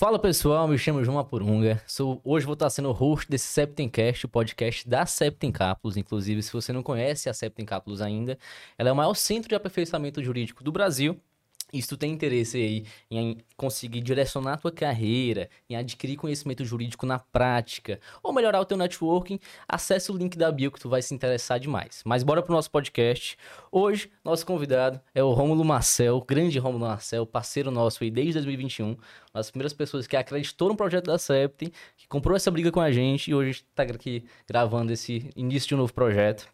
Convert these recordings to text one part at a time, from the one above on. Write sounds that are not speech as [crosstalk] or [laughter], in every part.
Fala pessoal, me chamo João Apurunga. Sou, hoje vou estar sendo host desse Septencast, o podcast da Septencápolis. Inclusive, se você não conhece a Septencápolis ainda, ela é o maior centro de aperfeiçoamento jurídico do Brasil e se tu tem interesse aí em conseguir direcionar a tua carreira, em adquirir conhecimento jurídico na prática, ou melhorar o teu networking, acesse o link da bio que tu vai se interessar demais. Mas bora pro nosso podcast. Hoje, nosso convidado é o Rômulo Marcel, grande Rômulo Marcel, parceiro nosso aí desde 2021, uma das primeiras pessoas que acreditou no projeto da Septem, que comprou essa briga com a gente e hoje está aqui gravando esse início de um novo projeto.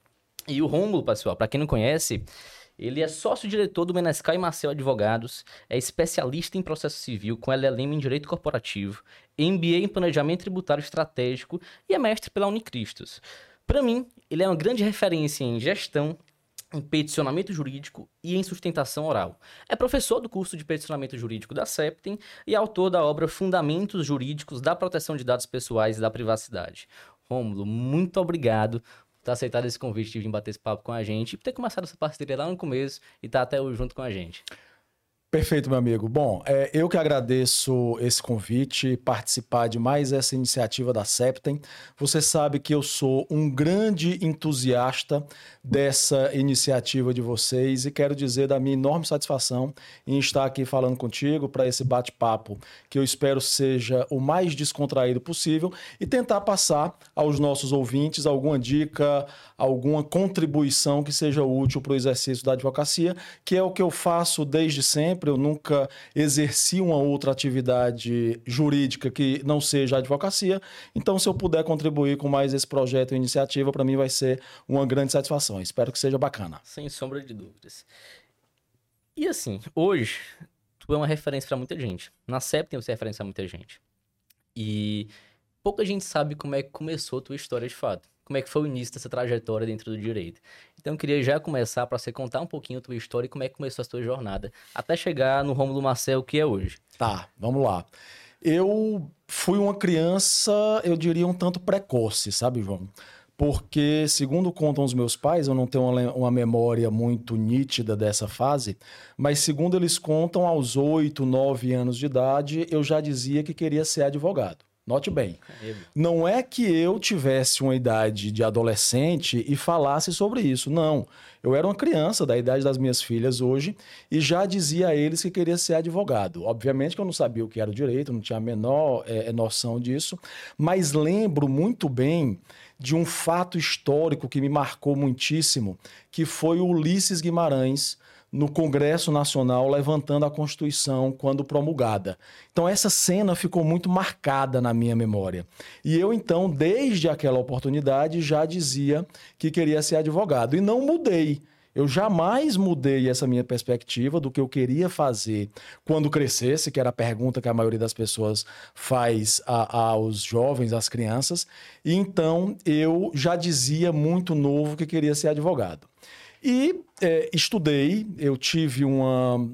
E o Rômulo, pessoal, para quem não conhece, ele é sócio-diretor do Menescal e Marcel Advogados, é especialista em processo civil com LLM em Direito Corporativo, MBA em Planejamento Tributário Estratégico e é mestre pela Unicristos. Para mim, ele é uma grande referência em gestão, em peticionamento jurídico e em sustentação oral. É professor do curso de peticionamento jurídico da Septem e autor da obra Fundamentos Jurídicos da Proteção de Dados Pessoais e da Privacidade. Rômulo, muito obrigado ter aceitado esse convite de vir bater esse papo com a gente e ter começado essa parceria lá no começo e estar tá até hoje junto com a gente. Perfeito, meu amigo. Bom, é, eu que agradeço esse convite, participar de mais essa iniciativa da Septem. Você sabe que eu sou um grande entusiasta dessa iniciativa de vocês e quero dizer da minha enorme satisfação em estar aqui falando contigo para esse bate-papo que eu espero seja o mais descontraído possível e tentar passar aos nossos ouvintes alguma dica, alguma contribuição que seja útil para o exercício da advocacia, que é o que eu faço desde sempre sempre, eu nunca exerci uma outra atividade jurídica que não seja a advocacia. Então, se eu puder contribuir com mais esse projeto e iniciativa, para mim vai ser uma grande satisfação. Espero que seja bacana. Sem sombra de dúvidas. E assim, hoje, tu é uma referência para muita gente. Na CEP tem você referência a muita gente. E pouca gente sabe como é que começou a tua história de fato como é que foi o início dessa trajetória dentro do direito. Então eu queria já começar para você contar um pouquinho a tua história e como é que começou a sua jornada, até chegar no Rômulo Marcel que é hoje. Tá, vamos lá. Eu fui uma criança, eu diria um tanto precoce, sabe, João? Porque, segundo contam os meus pais, eu não tenho uma memória muito nítida dessa fase, mas segundo eles contam, aos oito, nove anos de idade, eu já dizia que queria ser advogado. Note bem, não é que eu tivesse uma idade de adolescente e falasse sobre isso. Não. Eu era uma criança da idade das minhas filhas hoje e já dizia a eles que queria ser advogado. Obviamente que eu não sabia o que era o direito, não tinha a menor é, noção disso, mas lembro muito bem de um fato histórico que me marcou muitíssimo, que foi o Ulisses Guimarães no Congresso Nacional levantando a Constituição quando promulgada. Então essa cena ficou muito marcada na minha memória. E eu então, desde aquela oportunidade, já dizia que queria ser advogado e não mudei. Eu jamais mudei essa minha perspectiva do que eu queria fazer quando crescesse, que era a pergunta que a maioria das pessoas faz a, aos jovens, às crianças. E então eu já dizia muito novo que queria ser advogado. E é, estudei, eu tive uma.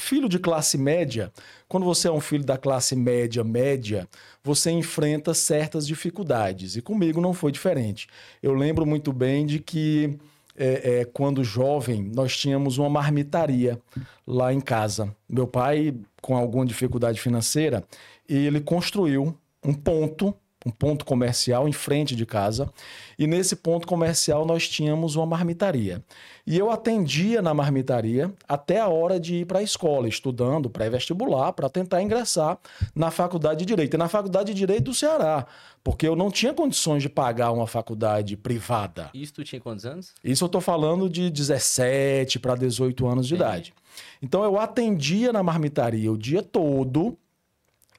Filho de classe média, quando você é um filho da classe média, média, você enfrenta certas dificuldades. E comigo não foi diferente. Eu lembro muito bem de que, é, é, quando jovem, nós tínhamos uma marmitaria lá em casa. Meu pai, com alguma dificuldade financeira, ele construiu um ponto um ponto comercial em frente de casa. E nesse ponto comercial nós tínhamos uma marmitaria. E eu atendia na marmitaria até a hora de ir para a escola, estudando pré-vestibular para tentar ingressar na faculdade de Direito. E na faculdade de Direito do Ceará, porque eu não tinha condições de pagar uma faculdade privada. Isso tu tinha quantos anos? Isso eu estou falando de 17 para 18 anos de idade. Então eu atendia na marmitaria o dia todo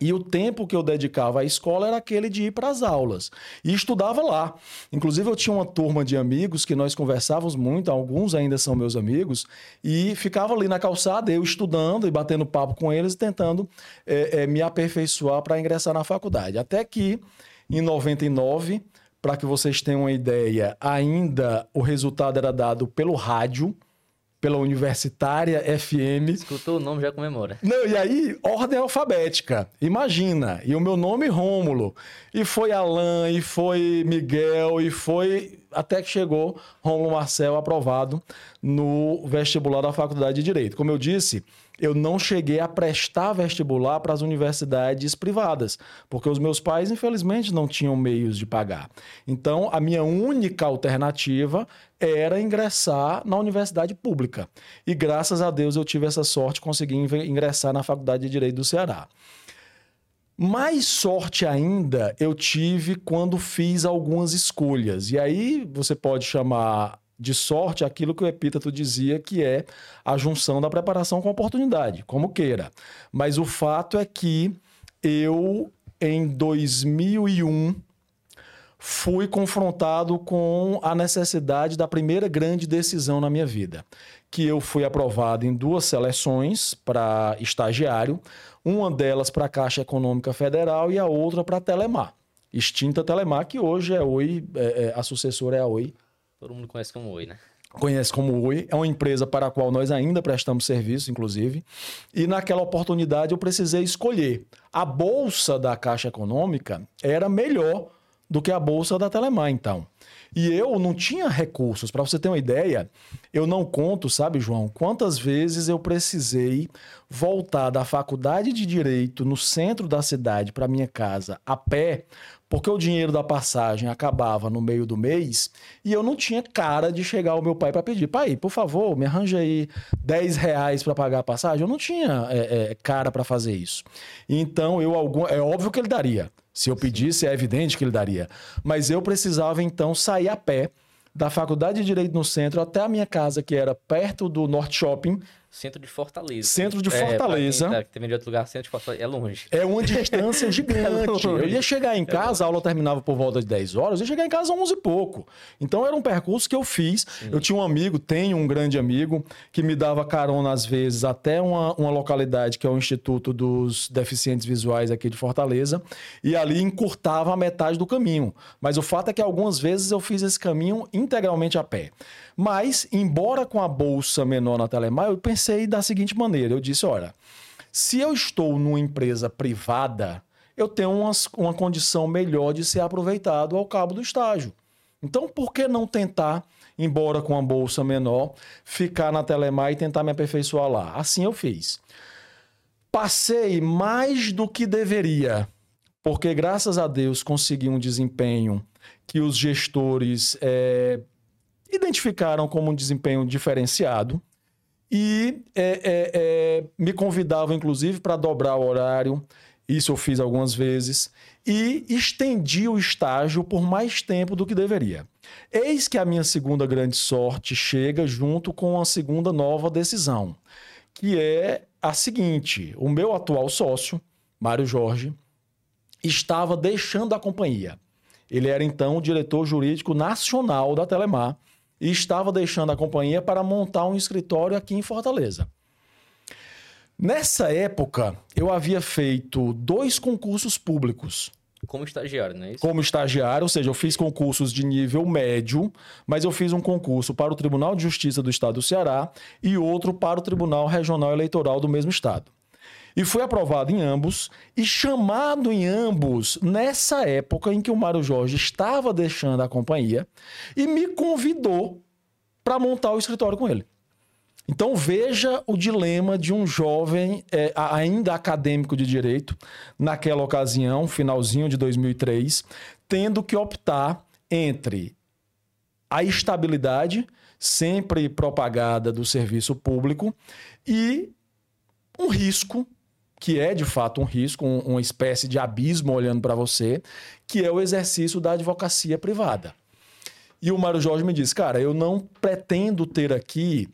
e o tempo que eu dedicava à escola era aquele de ir para as aulas. E estudava lá. Inclusive, eu tinha uma turma de amigos que nós conversávamos muito, alguns ainda são meus amigos, e ficava ali na calçada, eu estudando e batendo papo com eles, tentando é, é, me aperfeiçoar para ingressar na faculdade. Até que, em 99, para que vocês tenham uma ideia, ainda o resultado era dado pelo rádio pela Universitária FM. Escutou o nome, já comemora. Não, e aí, ordem alfabética. Imagina. E o meu nome, Rômulo. E foi Alain, e foi Miguel, e foi. Até que chegou Rômulo Marcel aprovado no vestibular da Faculdade de Direito. Como eu disse, eu não cheguei a prestar vestibular para as universidades privadas, porque os meus pais, infelizmente, não tinham meios de pagar. Então, a minha única alternativa era ingressar na universidade pública. E graças a Deus eu tive essa sorte, consegui ingressar na Faculdade de Direito do Ceará. Mais sorte ainda eu tive quando fiz algumas escolhas. E aí você pode chamar de sorte aquilo que o Epíteto dizia que é a junção da preparação com a oportunidade, como queira. Mas o fato é que eu, em 2001, fui confrontado com a necessidade da primeira grande decisão na minha vida, que eu fui aprovado em duas seleções para estagiário, uma delas para a Caixa Econômica Federal e a outra para a Telemar, extinta Telemar, que hoje é Oi, é, é, a sucessora é a Oi. Todo mundo conhece como Oi, né? Conhece como Oi, é uma empresa para a qual nós ainda prestamos serviço, inclusive. E naquela oportunidade eu precisei escolher. A bolsa da Caixa Econômica era melhor do que a bolsa da Telemar, então. E eu não tinha recursos. Para você ter uma ideia, eu não conto, sabe, João, quantas vezes eu precisei voltar da faculdade de direito no centro da cidade para minha casa a pé, porque o dinheiro da passagem acabava no meio do mês e eu não tinha cara de chegar ao meu pai para pedir, pai, por favor, me arranja aí 10 reais para pagar a passagem. Eu não tinha é, é, cara para fazer isso. Então, eu algum, é óbvio que ele daria. Se eu pedisse, é evidente que ele daria. Mas eu precisava então sair a pé da Faculdade de Direito no centro até a minha casa, que era perto do Norte Shopping, Centro de Fortaleza. Centro de Fortaleza. É, quem tá, de outro lugar, centro de Fortaleza. É longe. É uma distância é [laughs] gigante. É eu ia chegar em é casa, é a aula terminava por volta de 10 horas, eu ia chegar em casa às 11 e pouco. Então era um percurso que eu fiz. Sim. Eu tinha um amigo, tenho um grande amigo, que me dava carona às vezes até uma, uma localidade que é o Instituto dos Deficientes Visuais aqui de Fortaleza. E ali encurtava a metade do caminho. Mas o fato é que algumas vezes eu fiz esse caminho integralmente a pé. Mas, embora com a bolsa menor na Telemar, eu pensei da seguinte maneira: eu disse, olha, se eu estou numa empresa privada, eu tenho uma, uma condição melhor de ser aproveitado ao cabo do estágio. Então, por que não tentar, embora com a bolsa menor, ficar na Telemar e tentar me aperfeiçoar lá? Assim eu fiz. Passei mais do que deveria, porque graças a Deus consegui um desempenho que os gestores é, identificaram como um desempenho diferenciado e é, é, é, me convidavam, inclusive, para dobrar o horário. Isso eu fiz algumas vezes. E estendi o estágio por mais tempo do que deveria. Eis que a minha segunda grande sorte chega junto com a segunda nova decisão, que é a seguinte: o meu atual sócio, Mário Jorge, estava deixando a companhia. Ele era então o diretor jurídico nacional da Telemar e estava deixando a companhia para montar um escritório aqui em Fortaleza. Nessa época, eu havia feito dois concursos públicos. Como estagiário, não é isso? Como estagiário, ou seja, eu fiz concursos de nível médio, mas eu fiz um concurso para o Tribunal de Justiça do Estado do Ceará e outro para o Tribunal Regional Eleitoral do mesmo estado e foi aprovado em ambos e chamado em ambos nessa época em que o Mário Jorge estava deixando a companhia e me convidou para montar o escritório com ele. Então veja o dilema de um jovem é, ainda acadêmico de direito naquela ocasião, finalzinho de 2003, tendo que optar entre a estabilidade sempre propagada do serviço público e um risco que é de fato um risco, um, uma espécie de abismo olhando para você, que é o exercício da advocacia privada. E o Mário Jorge me disse, cara, eu não pretendo ter aqui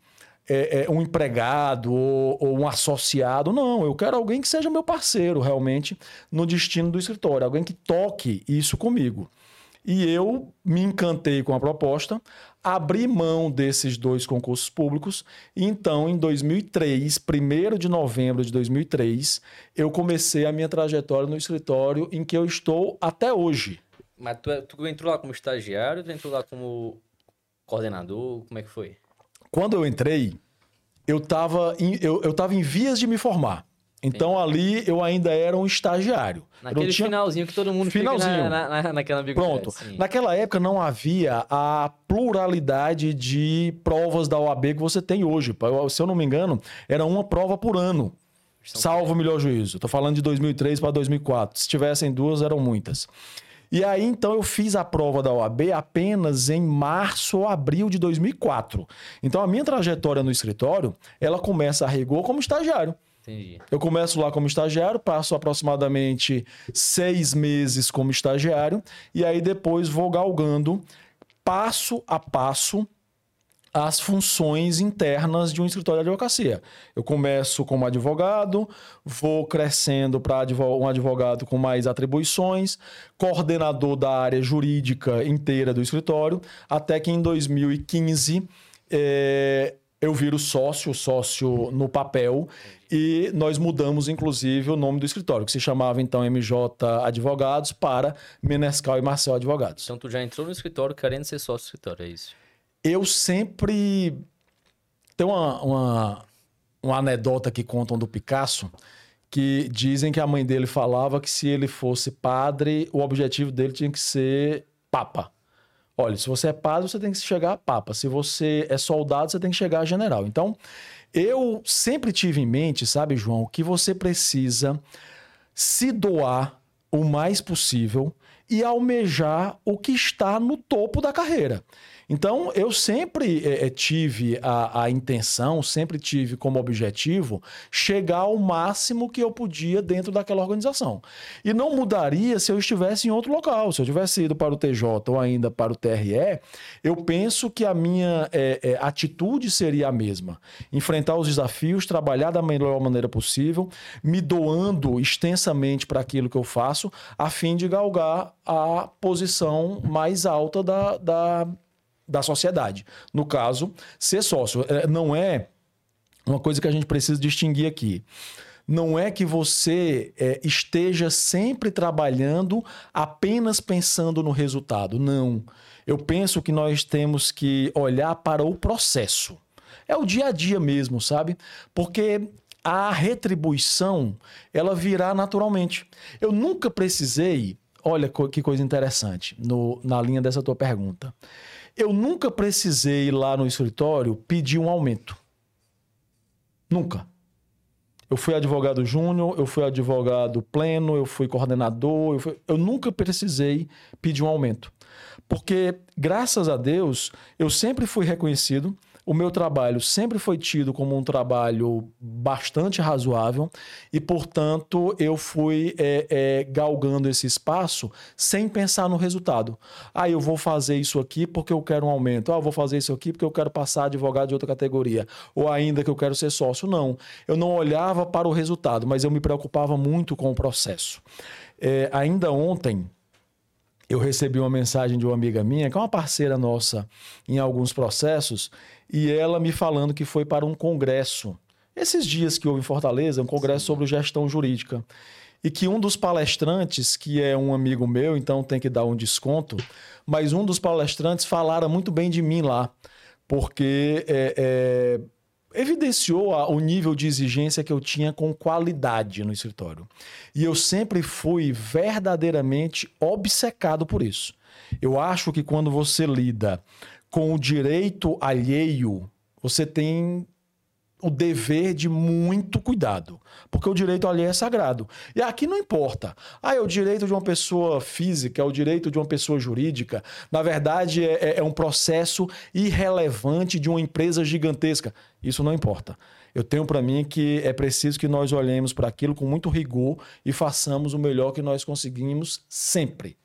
é, é, um empregado ou, ou, um associado, não, eu quero alguém que seja meu parceiro realmente no destino do escritório, alguém que toque isso comigo. E eu me encantei com a proposta, abri mão desses dois concursos públicos e então, em 2003, 1 de novembro de 2003, eu comecei a minha trajetória no escritório em que eu estou até hoje. Mas tu, tu entrou lá como estagiário, tu entrou lá como coordenador, como é que foi? Quando eu entrei, eu estava em, eu, eu em vias de me formar. Então ali eu ainda era um estagiário. Naquele tinha- finalzinho que todo mundo Finalzinho. fica na, na, na, naquela. Pronto. sim. Naquela época não havia a pluralidade de provas da OAB que você tem hoje. Se eu não me engano, era uma prova por ano. São- Salvo o melhor juízo. Tô falando de 2003 para 2004. Se tivessem duas, eram muitas. E aí, então, eu fiz a prova da OAB apenas em março ou abril de 2004. Então, a minha trajetória no escritório, ela começa a rigor como estagiário. Entendi. Eu começo lá como estagiário, passo aproximadamente seis meses como estagiário, e aí depois vou galgando passo a passo as funções internas de um escritório de advocacia. Eu começo como advogado, vou crescendo para um advogado com mais atribuições, coordenador da área jurídica inteira do escritório, até que em 2015 eh, eu viro sócio, sócio no papel, e nós mudamos, inclusive, o nome do escritório, que se chamava então MJ Advogados para Menescal e Marcel Advogados. Então tu já entrou no escritório querendo ser sócio do escritório, é isso? Eu sempre. Tem uma, uma, uma anedota que contam do Picasso que dizem que a mãe dele falava que se ele fosse padre, o objetivo dele tinha que ser papa. Olha, se você é padre, você tem que chegar a papa. Se você é soldado, você tem que chegar a general. Então, eu sempre tive em mente, sabe, João, que você precisa se doar o mais possível e almejar o que está no topo da carreira. Então, eu sempre eh, eh, tive a, a intenção, sempre tive como objetivo chegar ao máximo que eu podia dentro daquela organização. E não mudaria se eu estivesse em outro local. Se eu tivesse ido para o TJ ou ainda para o TRE, eu penso que a minha eh, eh, atitude seria a mesma. Enfrentar os desafios, trabalhar da melhor maneira possível, me doando extensamente para aquilo que eu faço, a fim de galgar a posição mais alta da, da, da sociedade. No caso, ser sócio. Eh, Não é uma coisa que a gente precisa distinguir aqui. Não é que você eh, esteja sempre trabalhando apenas pensando no resultado. Não. Eu penso que nós temos que olhar para o processo. É o dia a dia mesmo, sabe? Porque a retribuição, ela virá naturalmente. Eu nunca precisei, olha que coisa interessante, no- na linha dessa tua pergunta. Eu nunca precisei ir lá no escritório pedir um aumento. Nunca. Eu fui advogado júnior, eu fui advogado pleno, eu fui coordenador, eu, fui- eu nunca precisei pedir um aumento. Porque, graças a Deus, eu sempre fui reconhecido, o meu trabalho sempre foi tido como um trabalho bastante razoável e, portanto, eu fui é, é, galgando esse espaço sem pensar no resultado. Ah, eu vou fazer isso aqui porque eu quero um aumento. Ah, eu vou fazer isso aqui porque eu quero passar advogado de outra categoria. Ou ainda que eu quero ser sócio. Não. Eu não olhava para o resultado, mas eu me preocupava muito com o processo. É, ainda ontem, eu recebi uma mensagem de uma amiga minha, que é uma parceira nossa em alguns processos, e ela me falando que foi para um congresso. Esses dias que houve em Fortaleza, um congresso sobre gestão jurídica. E que um dos palestrantes, que é um amigo meu, então tem que dar um desconto, mas um dos palestrantes falaram muito bem de mim lá, porque é, é, evidenciou a- o nível de exigência que eu tinha com qualidade no escritório. E eu sempre fui verdadeiramente obcecado por isso. Eu acho que quando você lida com o direito alheio, você tem o dever de muito cuidado, porque o direito alheio é sagrado. E aqui não importa. Ah, é o direito de uma pessoa física, é o direito de uma pessoa jurídica. Na verdade, é, é- é um processo irrelevante de uma empresa gigantesca. Isso não importa. Eu tenho para mim que é preciso que nós olhemos para aquilo com muito rigor e façamos o melhor que nós conseguimos sempre.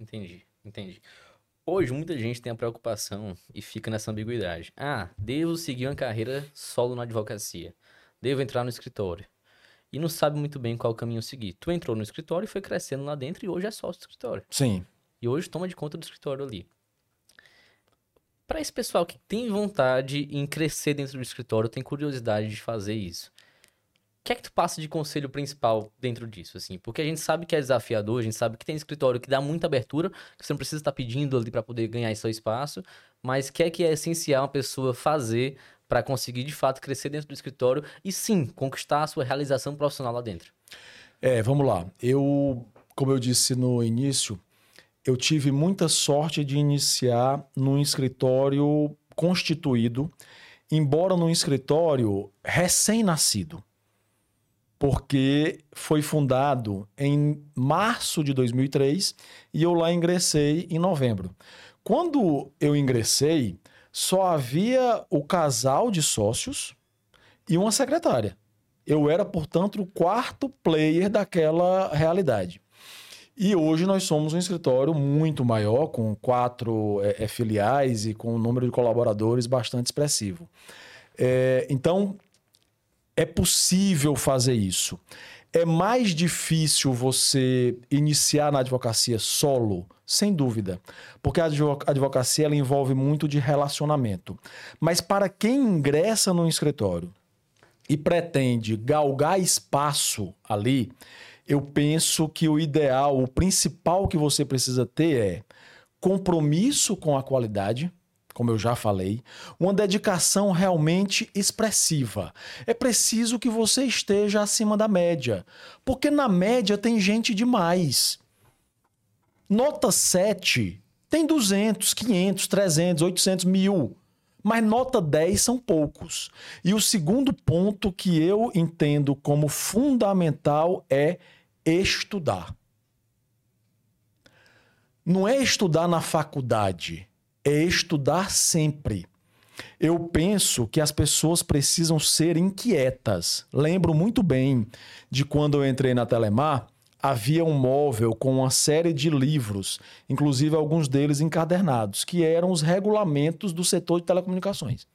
Entendi, entendi. Hoje, muita gente tem a preocupação e fica nessa ambiguidade. Ah, devo seguir uma carreira solo na advocacia. Devo entrar no escritório. E não sabe muito bem qual caminho seguir. Tu entrou no escritório e foi crescendo lá dentro e hoje é sócio do escritório. Sim. E hoje toma de conta do escritório ali. Para esse pessoal que tem vontade em crescer dentro do escritório, tem curiosidade de fazer isso. Que é que tu passa de conselho principal dentro disso, assim? Porque a gente sabe que é desafiador, a gente sabe que tem escritório que dá muita abertura, que você não precisa estar pedindo ali para poder ganhar seu espaço, mas o que é que é essencial uma pessoa fazer para conseguir de fato crescer dentro do escritório e sim conquistar a sua realização profissional lá dentro? É, vamos lá. Eu, como eu disse no início, eu tive muita sorte de iniciar num escritório constituído, embora num escritório recém-nascido porque foi fundado em março de 2003 e eu lá ingressei em novembro. Quando eu ingressei, só havia o casal de sócios e uma secretária. Eu era, portanto, o quarto player daquela realidade. E hoje nós somos um escritório muito maior, com quatro é, filiais e com um número de colaboradores bastante expressivo. É, então, é possível fazer isso. É mais difícil você iniciar na advocacia solo, sem dúvida, porque a advocacia ela envolve muito de relacionamento. Mas para quem ingressa no escritório e pretende galgar espaço ali, eu penso que o ideal, o principal que você precisa ter é compromisso com a qualidade como eu já falei, uma dedicação realmente expressiva. É preciso que você esteja acima da média, porque na média tem gente demais. Nota 7 tem 200, 500, 300, 800 mil. Mas nota 10 são poucos. E o segundo ponto que eu entendo como fundamental é estudar. Não é estudar na faculdade é estudar sempre. Eu penso que as pessoas precisam ser inquietas. Lembro muito bem de quando eu entrei na Telemar, havia um móvel com uma série de livros, inclusive alguns deles encadernados, que eram os regulamentos do setor de telecomunicações.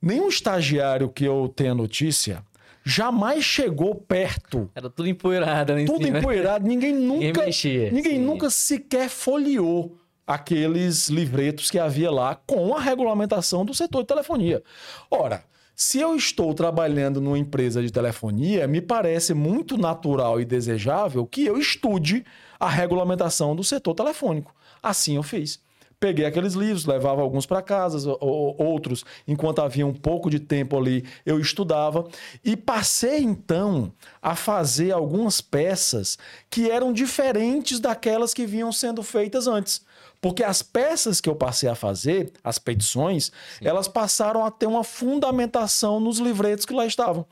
Nenhum estagiário que eu tenha notícia jamais chegou perto. Era tudo empoeirado, né? Tudo empoeirado, ninguém [laughs] nunca, ninguém, mexia, ninguém nunca sequer folheou aqueles livretos que havia lá com a regulamentação do setor de telefonia. Ora, se eu estou trabalhando numa empresa de telefonia, me parece muito natural e desejável que eu estude a regulamentação do setor telefônico. Assim eu fiz. Peguei aqueles livros, levava alguns para casa, outros, enquanto havia um pouco de tempo ali, eu estudava e passei então a fazer algumas peças que eram diferentes daquelas que vinham sendo feitas antes. Porque as peças que eu passei a fazer, as petições, Sim. elas passaram a ter uma fundamentação nos livretos que lá estavam.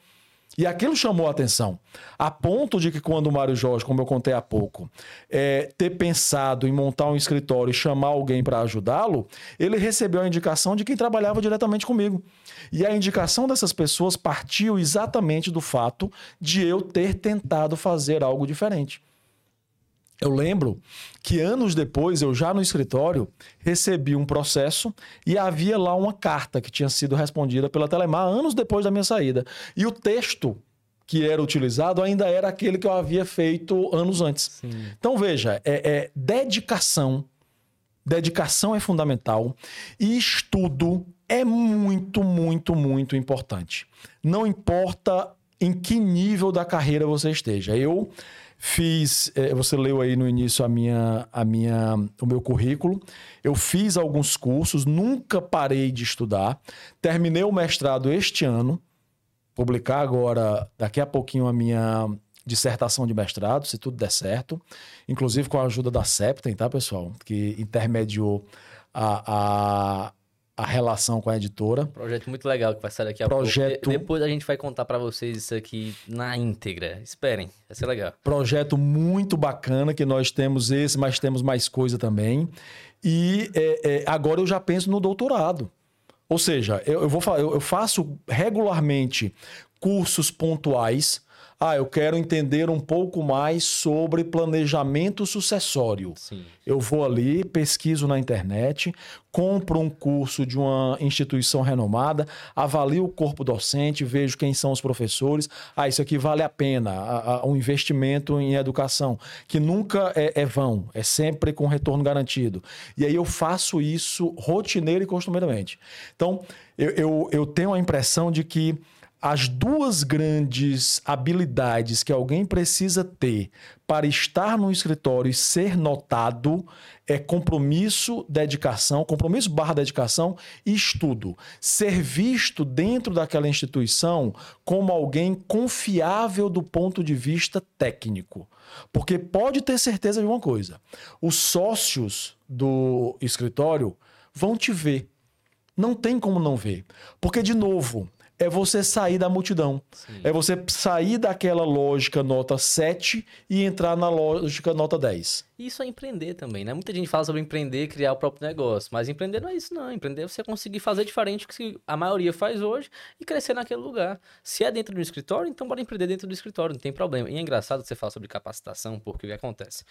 E aquilo chamou a atenção. A ponto de que, quando o Mário Jorge, como eu contei há pouco, é, ter pensado em montar um escritório e chamar alguém para ajudá-lo, ele recebeu a indicação de quem trabalhava diretamente comigo. E a indicação dessas pessoas partiu exatamente do fato de eu ter tentado fazer algo diferente. Eu lembro que anos depois, eu já no escritório, recebi um processo e havia lá uma carta que tinha sido respondida pela Telemar anos depois da minha saída. E o texto que era utilizado ainda era aquele que eu havia feito anos antes. Sim. Então, veja, é, é dedicação. Dedicação é fundamental e estudo é muito, muito, muito importante. Não importa em que nível da carreira você esteja. Eu Fiz, é, você leu aí no início a minha, a minha, o meu currículo. Eu fiz alguns cursos, nunca parei de estudar. Terminei o mestrado este ano. Publicar agora, daqui a pouquinho, a minha dissertação de mestrado, se tudo der certo. Inclusive com a ajuda da Septem, tá, pessoal? Que intermediou a, a a relação com a editora. Projeto muito legal que vai sair daqui a Projeto... pouco. Depois a gente vai contar para vocês isso aqui na íntegra. Esperem, vai ser legal. Projeto muito bacana que nós temos esse, mas temos mais coisa também. E é, é, agora eu já penso no doutorado. Ou seja, eu, eu vou eu, eu faço regularmente cursos pontuais ah, eu quero entender um pouco mais sobre planejamento sucessório. Sim. Eu vou ali, pesquiso na internet, compro um curso de uma instituição renomada, avalio o corpo docente, vejo quem são os professores. Ah, isso aqui vale a pena, um investimento em educação, que nunca é, é vão, é sempre com retorno garantido. E aí eu faço isso rotineiro e costumeiramente. Então, eu, eu, eu tenho a impressão de que as duas grandes habilidades que alguém precisa ter para estar no escritório e ser notado é compromisso, dedicação, compromisso barra dedicação e estudo. Ser visto dentro daquela instituição como alguém confiável do ponto de vista técnico. Porque pode ter certeza de uma coisa: os sócios do escritório vão te ver. Não tem como não ver. Porque, de novo, é você sair da multidão. Sim. É você sair daquela lógica nota 7 e entrar na lógica nota 10. Isso é empreender também, né? Muita gente fala sobre empreender, criar o próprio negócio, mas empreender não é isso não. Empreender é você conseguir fazer diferente do que a maioria faz hoje e crescer naquele lugar. Se é dentro do escritório, então bora empreender dentro do escritório, não tem problema. E é engraçado você falar sobre capacitação, porque o que acontece?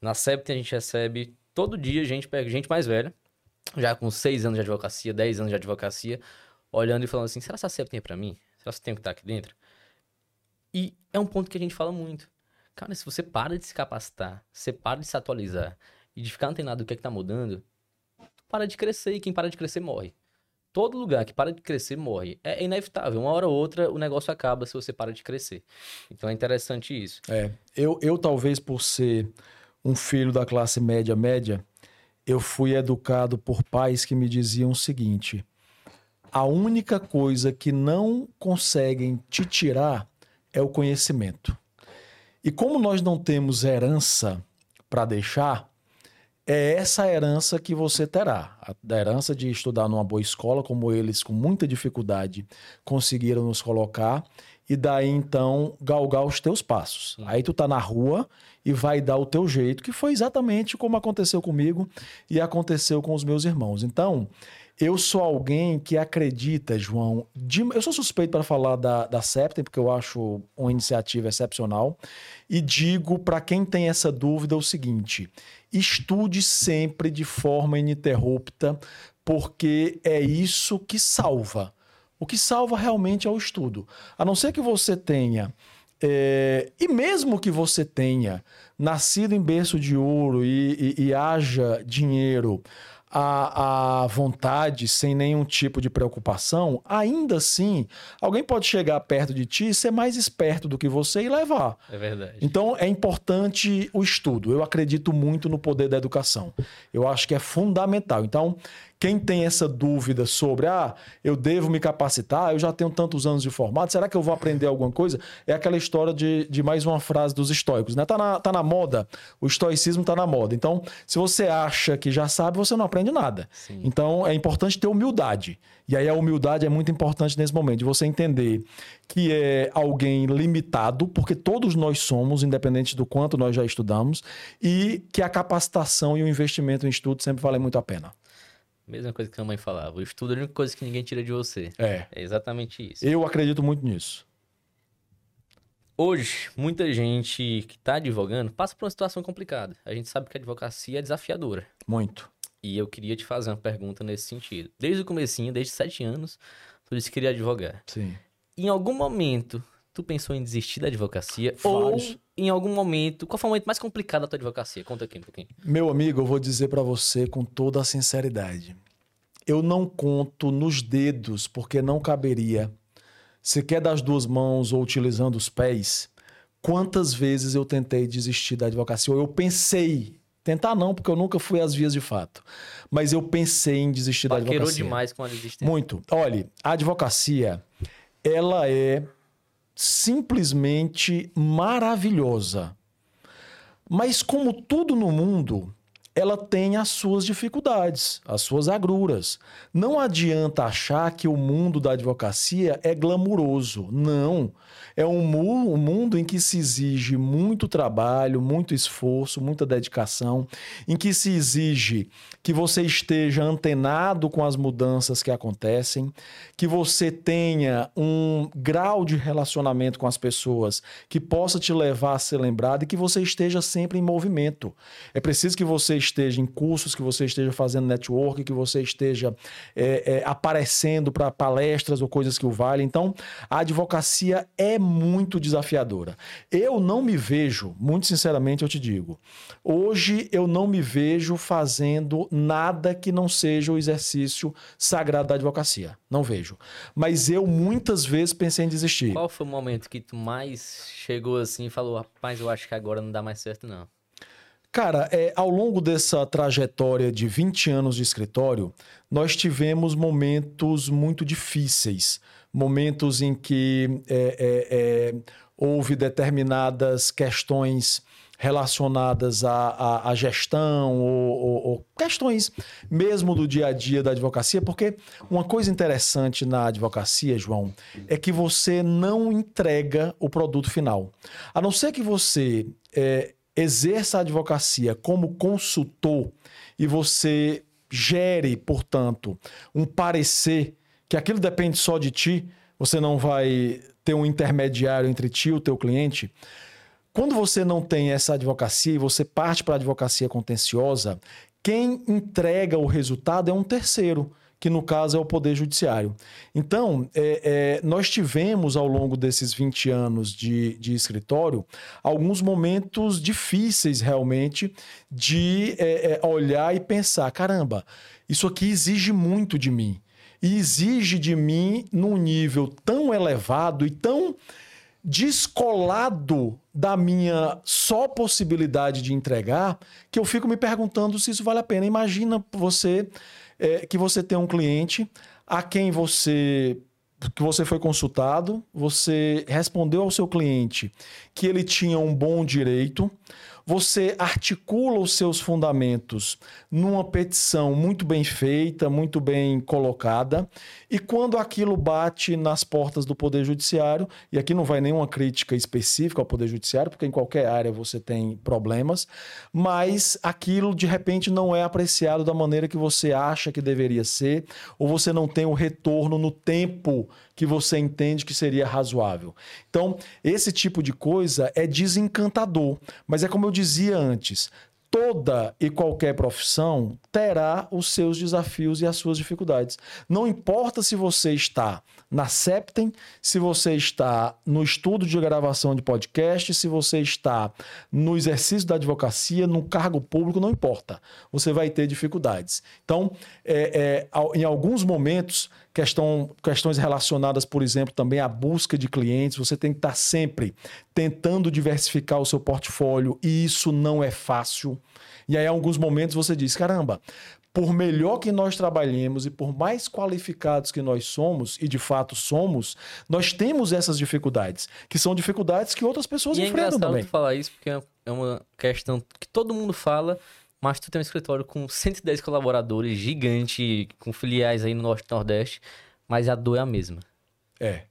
Na SEPT a gente recebe todo dia gente, gente mais velha, já com 6 anos de advocacia, 10 anos de advocacia, olhando e falando assim: será que essa CEP tem para mim? Será que você tem que estar aqui dentro? E é um ponto que a gente fala muito. Cara, se você para de se capacitar, você para de se atualizar e de ficar antenado do que é que tá mudando, para de crescer e quem para de crescer morre. Todo lugar que para de crescer morre. É inevitável. Uma hora ou outra o negócio acaba se você para de crescer. Então é interessante isso. É. Eu, eu talvez por ser um filho da classe média média, eu fui educado por pais que me diziam o seguinte: a única coisa que não conseguem te tirar é o conhecimento. E como nós não temos herança para deixar, é essa herança que você terá. A herança de estudar numa boa escola, como eles com muita dificuldade conseguiram nos colocar, e daí então galgar os teus passos. Aí tu tá na rua e vai dar o teu jeito, que foi exatamente como aconteceu comigo e aconteceu com os meus irmãos. Então, eu sou alguém que acredita, João. De, eu sou suspeito para falar da, da Septem, porque eu acho uma iniciativa excepcional. E digo para quem tem essa dúvida o seguinte: estude sempre de forma ininterrupta, porque é isso que salva. O que salva realmente é o estudo. A não ser que você tenha. É, e mesmo que você tenha nascido em berço de ouro e, e, e haja dinheiro a, a vontade, sem nenhum tipo de preocupação, ainda assim, alguém pode chegar perto de ti, ser mais esperto do que você e levar. É verdade. Então, é importante o estudo. Eu acredito muito no poder da educação. Eu acho que é fundamental. Então, quem tem essa dúvida sobre, ah, eu devo me capacitar, eu já tenho tantos anos de formado, será que eu vou aprender alguma coisa? É aquela história de, de mais uma frase dos estoicos, né? Tá na, tá na moda, o estoicismo tá na moda. Então, se você acha que já sabe, você não aprende nada. Sim. Então, é importante ter humildade. E aí a humildade é muito importante nesse momento, de você entender que é alguém limitado, porque todos nós somos, independente do quanto nós já estudamos, e que a capacitação e o investimento em estudo sempre vale muito a pena. Mesma coisa que a mãe falava. O estudo é a única coisa que ninguém tira de você. É. É exatamente isso. Eu acredito muito nisso. Hoje, muita gente que está advogando passa por uma situação complicada. A gente sabe que a advocacia é desafiadora. Muito. E eu queria te fazer uma pergunta nesse sentido. Desde o comecinho, desde sete anos, tu disse que queria advogar. Sim. Em algum momento, tu pensou em desistir da advocacia? Vários. Ou em algum momento, qual foi o momento mais complicado da tua advocacia? Conta aqui um pouquinho. Meu amigo, eu vou dizer para você com toda a sinceridade. Eu não conto nos dedos porque não caberia. Se quer das duas mãos ou utilizando os pés, quantas vezes eu tentei desistir da advocacia? Ou eu pensei Tentar não, porque eu nunca fui às vias de fato. Mas eu pensei em desistir Paqueirou da advocacia. demais com a desistência. Muito. Olha, a advocacia, ela é simplesmente maravilhosa. Mas, como tudo no mundo, ela tem as suas dificuldades, as suas agruras. Não adianta achar que o mundo da advocacia é glamuroso. Não. É um, mu um mundo em que se exige muito trabalho, muito esforço, muita dedicação, em que se exige que você esteja antenado com as mudanças que acontecem, que você tenha um grau de relacionamento com as pessoas que possa te levar a ser lembrado e que você esteja sempre em movimento. É preciso que você esteja em cursos, que você esteja fazendo network, que você esteja é, é, aparecendo para palestras ou coisas que o valem. Então, a advocacia é muito desafiadora. Eu não me vejo, muito sinceramente eu te digo, hoje eu não me vejo fazendo nada que não seja o exercício sagrado da advocacia. Não vejo. Mas eu muitas vezes pensei em desistir. Qual foi o momento que tu mais chegou assim e falou, rapaz, eu acho que agora não dá mais certo, não? Cara, é, ao longo dessa trajetória de 20 anos de escritório, nós tivemos momentos muito difíceis. Momentos em que é, é, é houve determinadas questões relacionadas à, à, à gestão ou, ou, ou, questões mesmo do dia a dia da advocacia, porque uma coisa interessante na advocacia, João, é que você não entrega o produto final. A não ser que você é, exerça a advocacia como consultor e você gere, portanto, um parecer que aquilo depende só de ti, você não vai ter um intermediário entre ti e o teu cliente. Quando você não tem essa advocacia e você parte para a advocacia contenciosa, quem entrega o resultado é um terceiro, que no caso é o Poder Judiciário. Então, é, é, nós tivemos ao longo desses 20 anos de, de escritório alguns momentos difíceis realmente de é, é, olhar e pensar: caramba, isso aqui exige muito de mim. E exige de mim num nível tão elevado e tão descolado da minha só possibilidade de entregar, que eu fico me perguntando se isso vale a pena. Imagina você é, que você tem um cliente a quem você que você foi consultado, você respondeu ao seu cliente que ele tinha um bom direito, você articula os seus fundamentos numa petição muito bem feita, muito bem colocada, e quando aquilo bate nas portas do Poder Judiciário, e aqui não vai nenhuma crítica específica ao Poder Judiciário, porque em qualquer área você tem problemas, mas aquilo de repente não é apreciado da maneira que você acha que deveria ser, ou você não tem o retorno no tempo que você entende que seria razoável. Então, esse tipo de coisa é desencantador, mas é como eu dizia antes, toda e qualquer profissão terá os seus desafios e as suas dificuldades. Não importa se você está na Septem, se você está no estudo de gravação de podcast, se você está no exercício da advocacia, no cargo público, não importa. Você vai ter dificuldades. Então, é, é, em alguns momentos, questão, questões relacionadas, por exemplo, também à busca de clientes, você tem que estar sempre tentando diversificar o seu portfólio e isso não é fácil. E aí, em alguns momentos, você diz: caramba, por melhor que nós trabalhemos e por mais qualificados que nós somos, e de fato somos, nós temos essas dificuldades, que são dificuldades que outras pessoas e é enfrentam é também. falar isso porque é uma questão que todo mundo fala, mas tu tem um escritório com 110 colaboradores, gigante, com filiais aí no Norte e Nordeste, mas a dor é a mesma. É.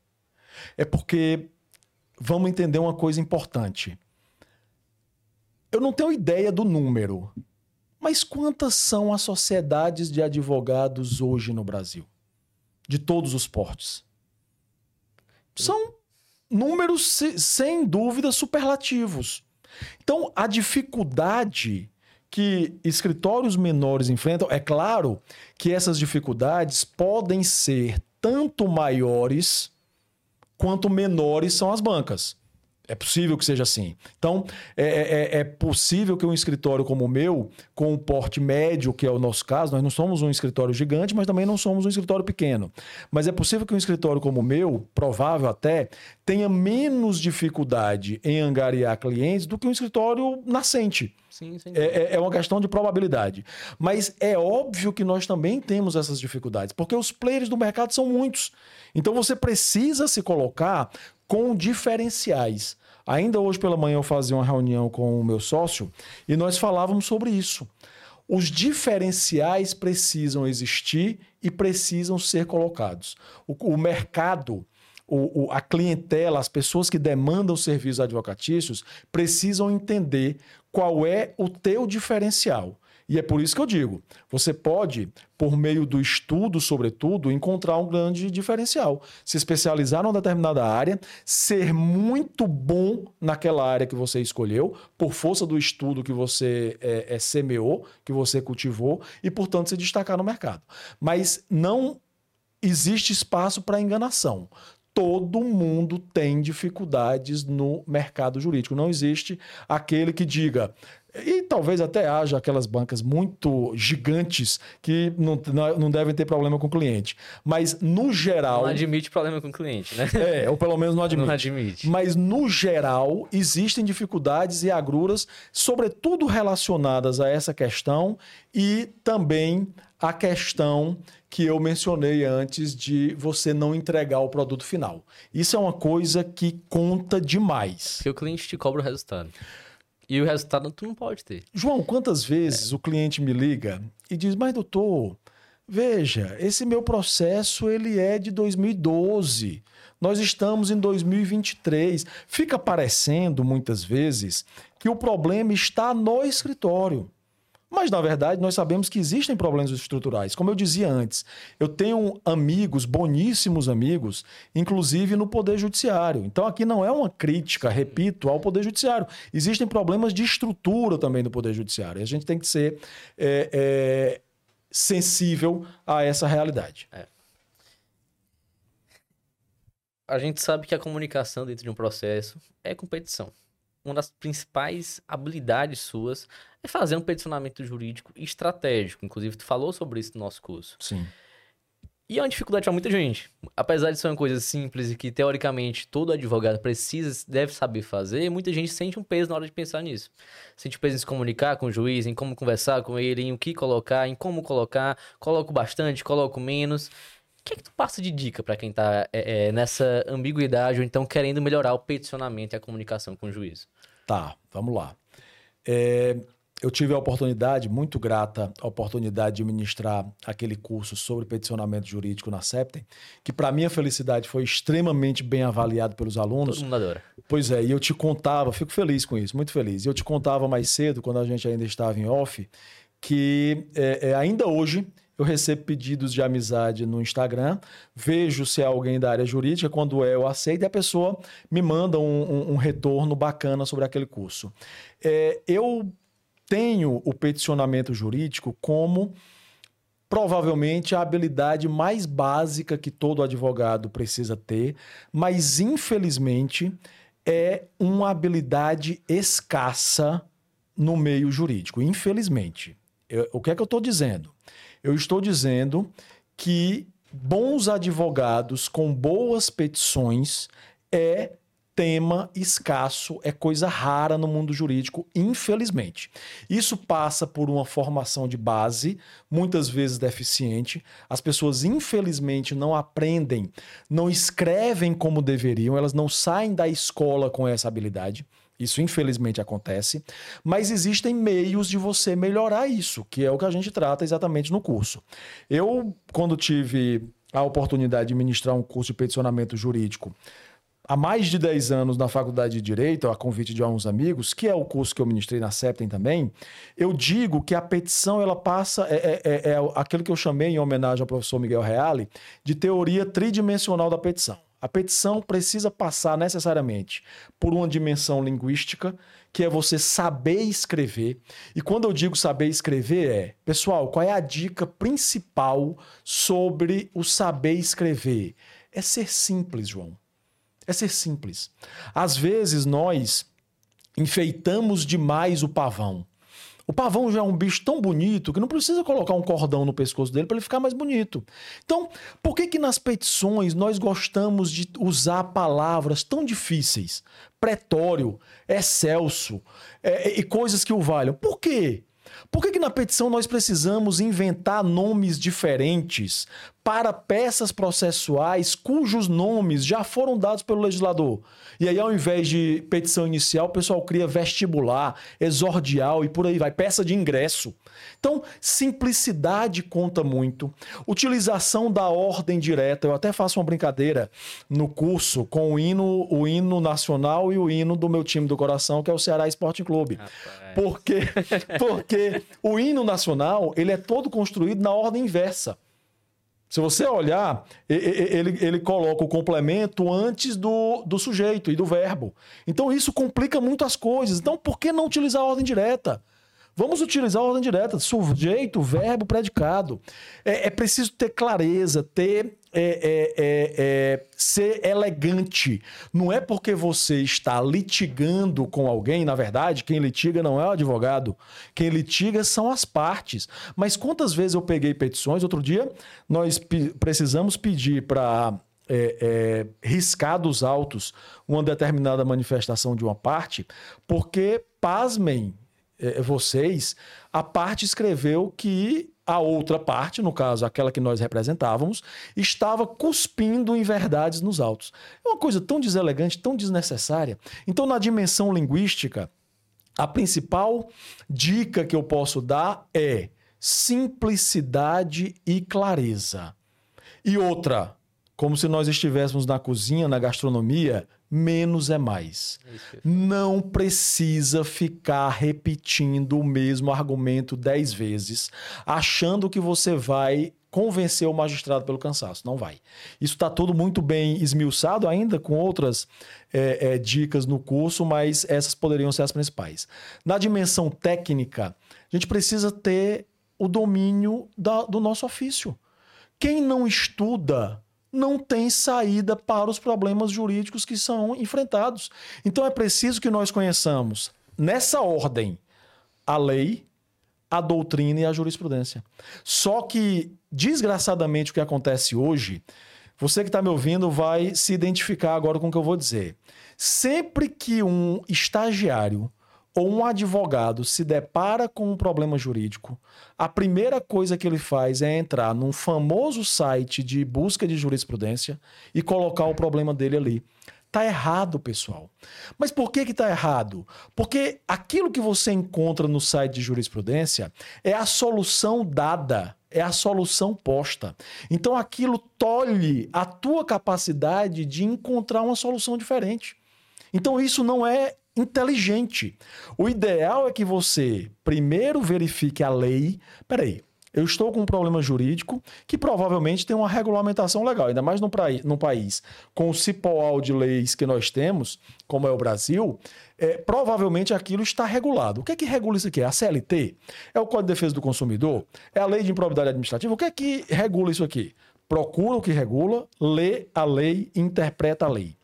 É porque vamos entender uma coisa importante. Eu não tenho ideia do número, mas quantas são as sociedades de advogados hoje no Brasil? De todos os portes. São números, sem dúvida, superlativos. Então, a dificuldade que escritórios menores enfrentam, é claro que essas dificuldades podem ser tanto maiores quanto menores são as bancas. É possível que seja assim. Então, é, é, é, é, possível que um escritório como o meu, com um porte médio, que é o nosso caso, nós não somos um escritório gigante, mas também não somos um escritório pequeno. Mas é possível que um escritório como o meu, provável até, tenha menos dificuldade em angariar clientes do que um escritório nascente. Sim, sim. É, é, é uma questão de probabilidade. Mas é óbvio que nós também temos essas dificuldades, porque os players do mercado são muitos. Então você precisa se colocar com diferenciais. Ainda hoje pela manhã eu fazia uma reunião com o meu sócio e nós falávamos sobre isso. Os diferenciais precisam existir e precisam ser colocados. O, o mercado, o, o, a clientela, as pessoas que demandam serviços advocatícios precisam entender qual é o teu diferencial. E é por isso que eu digo: você pode, por meio do estudo, sobretudo, encontrar um grande diferencial. Se especializar numa determinada área, ser muito bom naquela área que você escolheu, por força do estudo que você é, é, semeou, que você cultivou, e, portanto, se destacar no mercado. Mas não existe espaço para enganação todo mundo tem dificuldades no mercado jurídico. Não existe aquele que diga. E talvez até haja aquelas bancas muito gigantes que não, não devem ter problema com o cliente. Mas, no geral. Não admite problema com o cliente, né? É, ou pelo menos não admite. Não admite. Mas, no geral, existem dificuldades e agruras, sobretudo relacionadas a essa questão e também a questão que eu mencionei antes de você não entregar o produto final. Isso é uma coisa que conta demais. Porque o cliente te cobra o resultado. E o resultado tu não pode ter. João, quantas vezes é. o cliente me liga e diz: "Mas doutor, veja, esse meu processo ele é de 2012. Nós estamos em 2023. Fica parecendo muitas vezes que o problema está no escritório. Mas, na verdade, nós sabemos que existem problemas estruturais. Como eu dizia antes, eu tenho amigos, boníssimos amigos, inclusive no Poder Judiciário. Então, aqui não é uma crítica, repito, ao Poder Judiciário. Existem problemas de estrutura também do Poder Judiciário. E a gente tem que ser é, é, sensível a essa realidade. É. A gente sabe que a comunicação dentro de um processo é competição uma das principais habilidades suas é fazer um peticionamento jurídico estratégico. Inclusive, tu falou sobre isso no nosso curso. Sim. E é uma dificuldade para muita gente. Apesar de ser uma coisa simples e que, teoricamente, todo advogado precisa, deve saber fazer, muita gente sente um peso na hora de pensar nisso. Sente um peso em se comunicar com o juiz, em como conversar com ele, em o que colocar, em como colocar. Coloco bastante, coloco menos. O que é que tu passa de dica para quem tá é, é, nessa ambiguidade ou então querendo melhorar o peticionamento e a comunicação com o juiz? Tá, vamos lá. É, eu tive a oportunidade, muito grata, a oportunidade de ministrar aquele curso sobre peticionamento jurídico na Septem, que para minha felicidade foi extremamente bem avaliado pelos alunos. Todo mundo adora. Pois é, e eu te contava, fico feliz com isso, muito feliz. E eu te contava mais cedo, quando a gente ainda estava em off, que é, é, ainda hoje eu recebo pedidos de amizade no Instagram, vejo se é alguém da área jurídica, quando é, eu aceito e a pessoa me manda um, um, um retorno bacana sobre aquele curso. É, eu tenho o peticionamento jurídico como provavelmente a habilidade mais básica que todo advogado precisa ter, mas infelizmente é uma habilidade escassa no meio jurídico. Infelizmente. Eu, o que é que eu estou dizendo? Eu estou dizendo que bons advogados com boas petições é tema escasso, é coisa rara no mundo jurídico, infelizmente. Isso passa por uma formação de base, muitas vezes deficiente. As pessoas, infelizmente, não aprendem, não escrevem como deveriam, elas não saem da escola com essa habilidade. Isso infelizmente acontece, mas existem meios de você melhorar isso, que é o que a gente trata exatamente no curso. Eu, quando tive a oportunidade de ministrar um curso de peticionamento jurídico há mais de 10 anos na Faculdade de Direito, a convite de alguns amigos, que é o curso que eu ministrei na Septem também, eu digo que a petição ela passa, é, é, é, é aquilo que eu chamei em homenagem ao professor Miguel Reale, de teoria tridimensional da petição. A petição precisa passar necessariamente por uma dimensão linguística, que é você saber escrever. E quando eu digo saber escrever, é, pessoal, qual é a dica principal sobre o saber escrever? É ser simples, João. É ser simples. Às vezes nós enfeitamos demais o pavão. O pavão já é um bicho tão bonito que não precisa colocar um cordão no pescoço dele para ele ficar mais bonito. Então, por que que nas petições nós gostamos de usar palavras tão difíceis? Pretório, excelso é, e coisas que o valham. Por quê? Por que, que na petição nós precisamos inventar nomes diferentes para peças processuais cujos nomes já foram dados pelo legislador. E aí, ao invés de petição inicial, o pessoal cria vestibular, exordial e por aí vai, peça de ingresso. Então, simplicidade conta muito. Utilização da ordem direta. Eu até faço uma brincadeira no curso com o hino, o hino nacional e o hino do meu time do coração, que é o Ceará Esporte Clube. Rapaz. Porque, porque o hino nacional ele é todo construído na ordem inversa. Se você olhar, ele, ele coloca o complemento antes do, do sujeito e do verbo. Então isso complica muito as coisas. Então por que não utilizar a ordem direta? Vamos utilizar a ordem direta, sujeito, verbo, predicado. É, é preciso ter clareza, ter é, é, é, é, ser elegante. Não é porque você está litigando com alguém, na verdade, quem litiga não é o advogado. Quem litiga são as partes. Mas quantas vezes eu peguei petições? Outro dia, nós precisamos pedir para é, é, riscar dos autos uma determinada manifestação de uma parte, porque, pasmem, é, vocês, a parte escreveu que a outra parte, no caso aquela que nós representávamos, estava cuspindo em verdades nos autos. É uma coisa tão deselegante, tão desnecessária. Então, na dimensão linguística, a principal dica que eu posso dar é simplicidade e clareza. E outra, como se nós estivéssemos na cozinha, na gastronomia, menos é mais. É não precisa ficar repetindo o mesmo argumento dez vezes, achando que você vai convencer o magistrado pelo cansaço. Não vai. Isso está tudo muito bem esmiuçado ainda, com outras é, é, dicas no curso, mas essas poderiam ser as principais. Na dimensão técnica, a gente precisa ter o domínio da, do nosso ofício. Quem não estuda não tem saída para os problemas jurídicos que são enfrentados. Então é preciso que nós conheçamos, nessa ordem, a lei, a doutrina e a jurisprudência. Só que, desgraçadamente, o que acontece hoje, você que está me ouvindo vai se identificar agora com o que eu vou dizer. Sempre que um estagiário ou um advogado se depara com um problema jurídico, a primeira coisa que ele faz é entrar num famoso site de busca de jurisprudência e colocar o problema dele ali. Tá errado, pessoal. Mas por que que tá errado? Porque aquilo que você encontra no site de jurisprudência é a solução dada, é a solução posta. Então aquilo tolhe a tua capacidade de encontrar uma solução diferente. Então isso não é inteligente. O ideal é que você primeiro verifique a lei. Peraí, eu estou com um problema jurídico que provavelmente tem uma regulamentação legal, ainda mais num, num país com o cipoal de leis que nós temos, como é o Brasil, é, provavelmente aquilo está regulado. O que é que regula isso aqui? É a CLT? É o Código de Defesa do Consumidor? É a Lei de Improbidade Administrativa? O que é que regula isso aqui? Procura o que regula, lê a lei, interpreta a lei.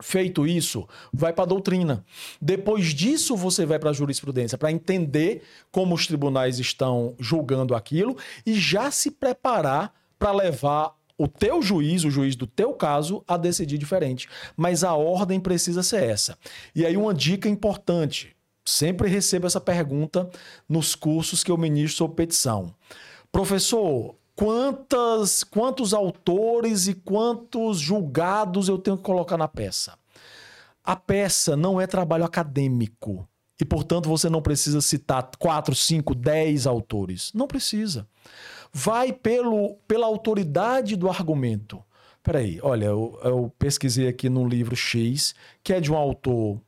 Feito isso, vai para a doutrina. Depois disso, você vai para a jurisprudência para entender como os tribunais estão julgando aquilo e já se preparar para levar o teu juiz, o juiz do teu caso, a decidir diferente. Mas a ordem precisa ser essa. E aí, uma dica importante: sempre recebo essa pergunta nos cursos que eu ministro sobre petição. Professor, quantas, quantos autores e quantos julgados eu tenho que colocar na peça. A peça não é trabalho acadêmico. E, portanto, você não precisa citar 4, 5, 10 autores. Não precisa. Vai pelo, pela autoridade do argumento. Peraí, olha, eu, eu pesquisei aqui num livro X, que é de um autor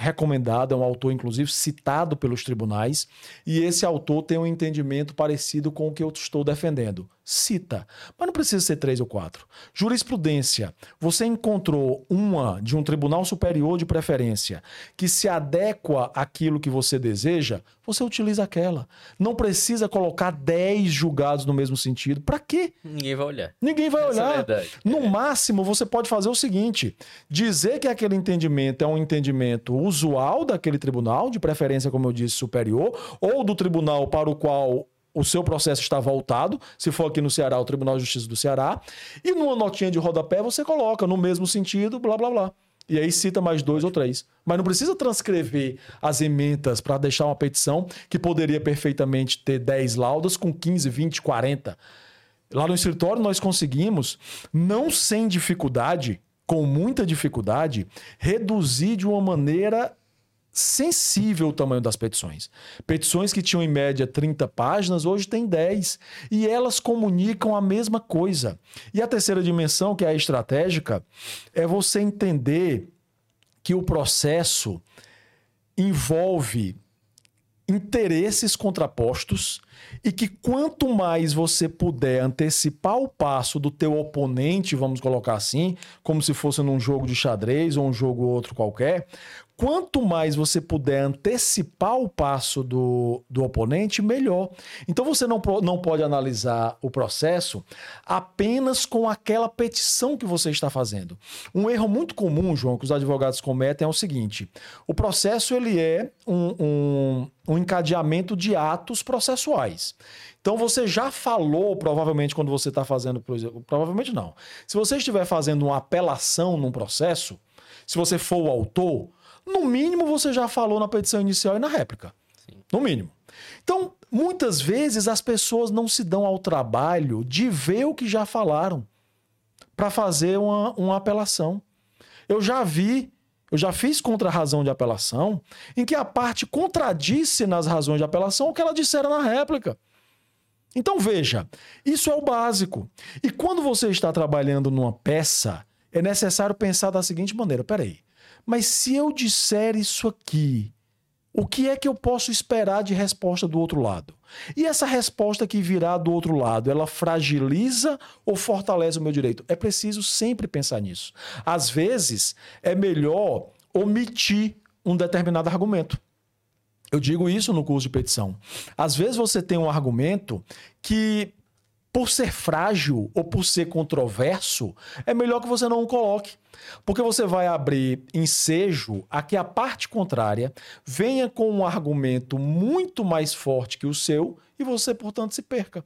recomendado, é um autor, inclusive, citado pelos tribunais, e esse autor tem um entendimento parecido com o que eu estou defendendo cita. Mas não precisa ser três ou quatro. Jurisprudência. Você encontrou uma de um tribunal superior de preferência que se adequa àquilo que você deseja, você utiliza aquela. Não precisa colocar dez julgados no mesmo sentido. Para quê? Ninguém vai olhar. Ninguém vai Essa olhar. É no é. máximo, você pode fazer o seguinte: dizer que aquele entendimento é um entendimento usual daquele tribunal, de preferência, como eu disse, superior, ou do tribunal para o qual o seu processo está voltado, se for aqui no Ceará, o Tribunal de Justiça do Ceará, e numa notinha de rodapé você coloca no mesmo sentido, blá blá blá. E aí cita mais dois ou três. Mas não precisa transcrever as emendas para deixar uma petição que poderia perfeitamente ter 10 laudas com 15, 20, 40. Lá no escritório nós conseguimos, não sem dificuldade, com muita dificuldade, reduzir de uma maneira sensível o tamanho das petições. Petições que tinham em média 30 páginas, hoje tem 10. E elas comunicam a mesma coisa. E a terceira dimensão, que é a estratégica, é você entender que o processo envolve interesses contrapostos e que quanto mais você puder antecipar o passo do teu oponente, vamos colocar assim, como se fosse num jogo de xadrez ou um jogo outro qualquer, quanto mais você puder antecipar o passo do, do oponente, melhor. Então você não, não pode analisar o processo apenas com aquela petição que você está fazendo. Um erro muito comum, João, que os advogados cometem é o seguinte: o processo ele é um, um, um encadeamento de atos processuais. Então você já falou, provavelmente, quando você está fazendo, provavelmente não. Se você estiver fazendo uma apelação num processo, se você for o autor, no mínimo você já falou na petição inicial e na réplica. Sim. No mínimo. Então, muitas vezes as pessoas não se dão ao trabalho de ver o que já falaram para fazer uma, uma apelação. Eu já vi, eu já fiz contra a razão de apelação, em que a parte contradisse nas razões de apelação o que ela dissera na réplica. Então veja, isso é o básico. E quando você está trabalhando numa peça, é necessário pensar da seguinte maneira: peraí, mas se eu disser isso aqui, o que é que eu posso esperar de resposta do outro lado? E essa resposta que virá do outro lado, ela fragiliza ou fortalece o meu direito? É preciso sempre pensar nisso. Às vezes, é melhor omitir um determinado argumento. Eu digo isso no curso de petição. Às vezes você tem um argumento que, por ser frágil ou por ser controverso, é melhor que você não o coloque. Porque você vai abrir ensejo a que a parte contrária venha com um argumento muito mais forte que o seu e você, portanto, se perca.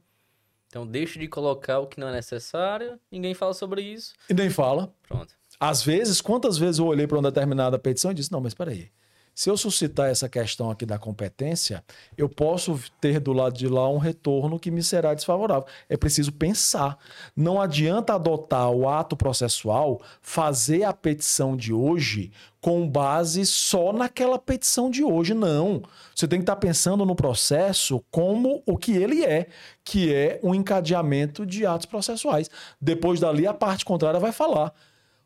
Então, deixe de colocar o que não é necessário, ninguém fala sobre isso. E nem fala. Pronto. Às vezes, quantas vezes eu olhei para uma determinada petição e disse: não, mas espera aí. Se eu suscitar essa questão aqui da competência, eu posso ter do lado de lá um retorno que me será desfavorável. É preciso pensar. Não adianta adotar o ato processual, fazer a petição de hoje com base só naquela petição de hoje, não. Você tem que estar pensando no processo como o que ele é, que é um encadeamento de atos processuais. Depois dali, a parte contrária vai falar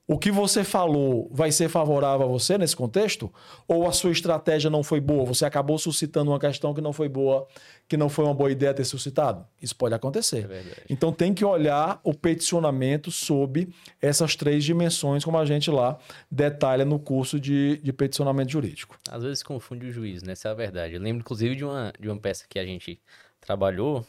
o que você falou vai ser favorável a você nesse contexto? Ou a sua estratégia não foi boa? Você acabou suscitando uma questão que não foi boa, que não foi uma boa ideia ter suscitado? Isso pode acontecer. É então tem que olhar o peticionamento sob essas três dimensões, como a gente lá detalha no curso de, de peticionamento jurídico. Às vezes confunde o juiz, né? Essa é a verdade. Eu lembro, inclusive, de uma, de uma peça que a gente trabalhou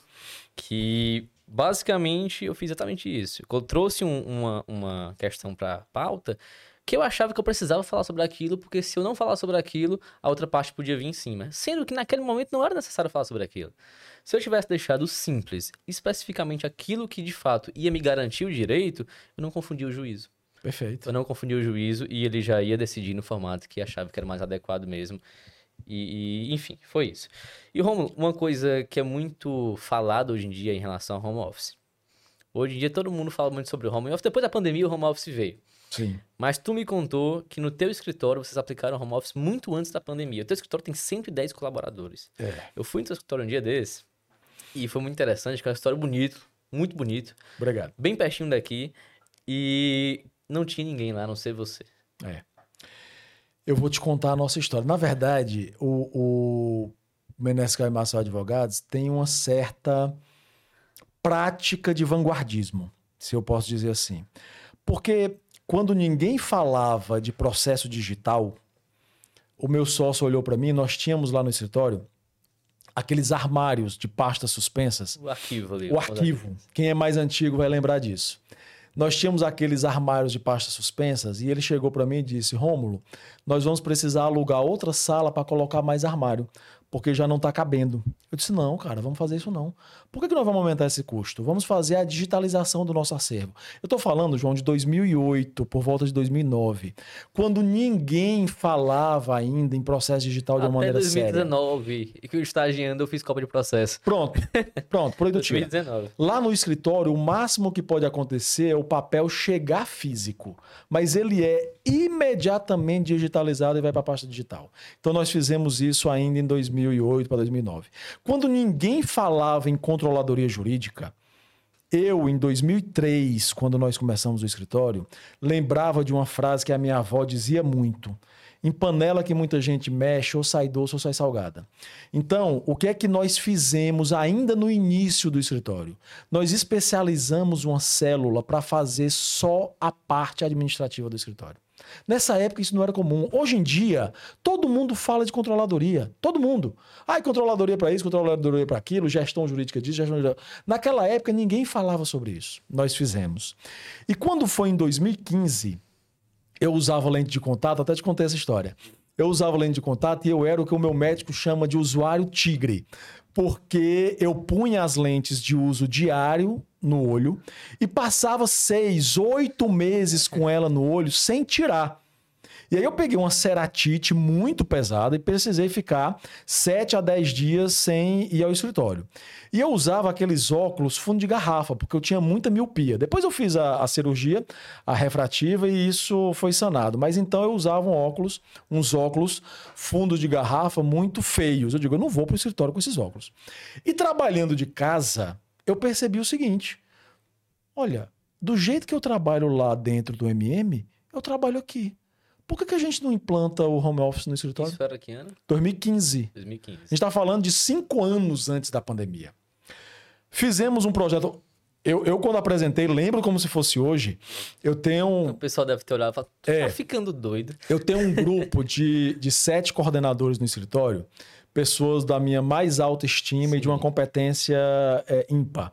que basicamente, eu fiz exatamente isso. Eu trouxe um, uma, uma questão para pauta que eu achava que eu precisava falar sobre aquilo, porque se eu não falar sobre aquilo, a outra parte podia vir em cima. Sendo que naquele momento não era necessário falar sobre aquilo. Se eu tivesse deixado simples, especificamente aquilo que de fato ia me garantir o direito, eu não confundia o juízo. Perfeito. Eu não confundia o juízo e ele já ia decidir no formato que achava que era mais adequado mesmo. E, e, enfim, foi isso. E, Romulo, uma coisa que é muito falada hoje em dia em relação ao home office. Hoje em dia todo mundo fala muito sobre o home office. Depois da pandemia, o home office veio. Sim. Mas tu me contou que no teu escritório vocês aplicaram home office muito antes da pandemia. O teu escritório tem 110 colaboradores. É. Eu fui no teu escritório um dia desse e foi muito interessante, que é um escritório bonito, muito bonito. Obrigado. Bem pertinho daqui e não tinha ninguém lá, a não ser você. É eu vou te contar a nossa história. Na verdade, o, o Menescal e Marçal Advogados tem uma certa prática de vanguardismo, se eu posso dizer assim. Porque quando ninguém falava de processo digital, o meu sócio olhou para mim, nós tínhamos lá no escritório aqueles armários de pastas suspensas. O arquivo ali. O arquivo. Quem é mais antigo vai lembrar disso nós tínhamos aqueles armários de pastas suspensas e ele chegou para mim e disse: Rômulo, nós vamos precisar alugar outra sala para colocar mais armário, porque já não está cabendo. Eu disse: não, cara, vamos fazer isso não. Por que, que nós vamos aumentar esse custo? Vamos fazer a digitalização do nosso acervo. Eu estou falando, João, de 2008, por volta de 2009, quando ninguém falava ainda em processo digital de uma Até maneira 2019, séria. e que eu estagiando, eu fiz cópia de processo. Pronto, pronto, por aí do tiro. 2019. Lá no escritório, o máximo que pode acontecer é o papel chegar físico, mas ele é imediatamente digitalizado e vai para a pasta digital. Então nós fizemos isso ainda em 2008 para 2009. Quando ninguém falava em controladoria jurídica, eu, em 2003, quando nós começamos o escritório, lembrava de uma frase que a minha avó dizia muito. Em panela que muita gente mexe, ou sai doce ou sai salgada. Então, o que é que nós fizemos ainda no início do escritório? Nós especializamos uma célula para fazer só a parte administrativa do escritório. Nessa época isso não era comum. Hoje em dia, todo mundo fala de controladoria. Todo mundo. Ai, controladoria para isso, controladoria para aquilo, gestão jurídica disso, gestão jurídica. Naquela época ninguém falava sobre isso. Nós fizemos. E quando foi em 2015, eu usava lente de contato, até te contei essa história. Eu usava lente de contato e eu era o que o meu médico chama de usuário tigre, porque eu punha as lentes de uso diário no olho e passava seis, oito meses com ela no olho sem tirar. E aí eu peguei uma ceratite muito pesada e precisei ficar 7 a 10 dias sem ir ao escritório. E eu usava aqueles óculos fundo de garrafa, porque eu tinha muita miopia. Depois eu fiz a, a cirurgia, a refrativa, e isso foi sanado. Mas então eu usava um óculos, uns óculos fundo de garrafa muito feios. Eu digo, eu não vou para o escritório com esses óculos. E trabalhando de casa, eu percebi o seguinte: olha, do jeito que eu trabalho lá dentro do MM, eu trabalho aqui. Por que, que a gente não implanta o home office no escritório? Isso era que ano? 2015. 2015. A gente está falando de cinco anos antes da pandemia. Fizemos um projeto. Eu, eu, quando apresentei, lembro como se fosse hoje. Eu tenho. O pessoal deve ter olhado e falado, tu É. tá ficando doido. Eu tenho um grupo de, de sete coordenadores no escritório, pessoas da minha mais alta estima e de uma competência é, ímpar.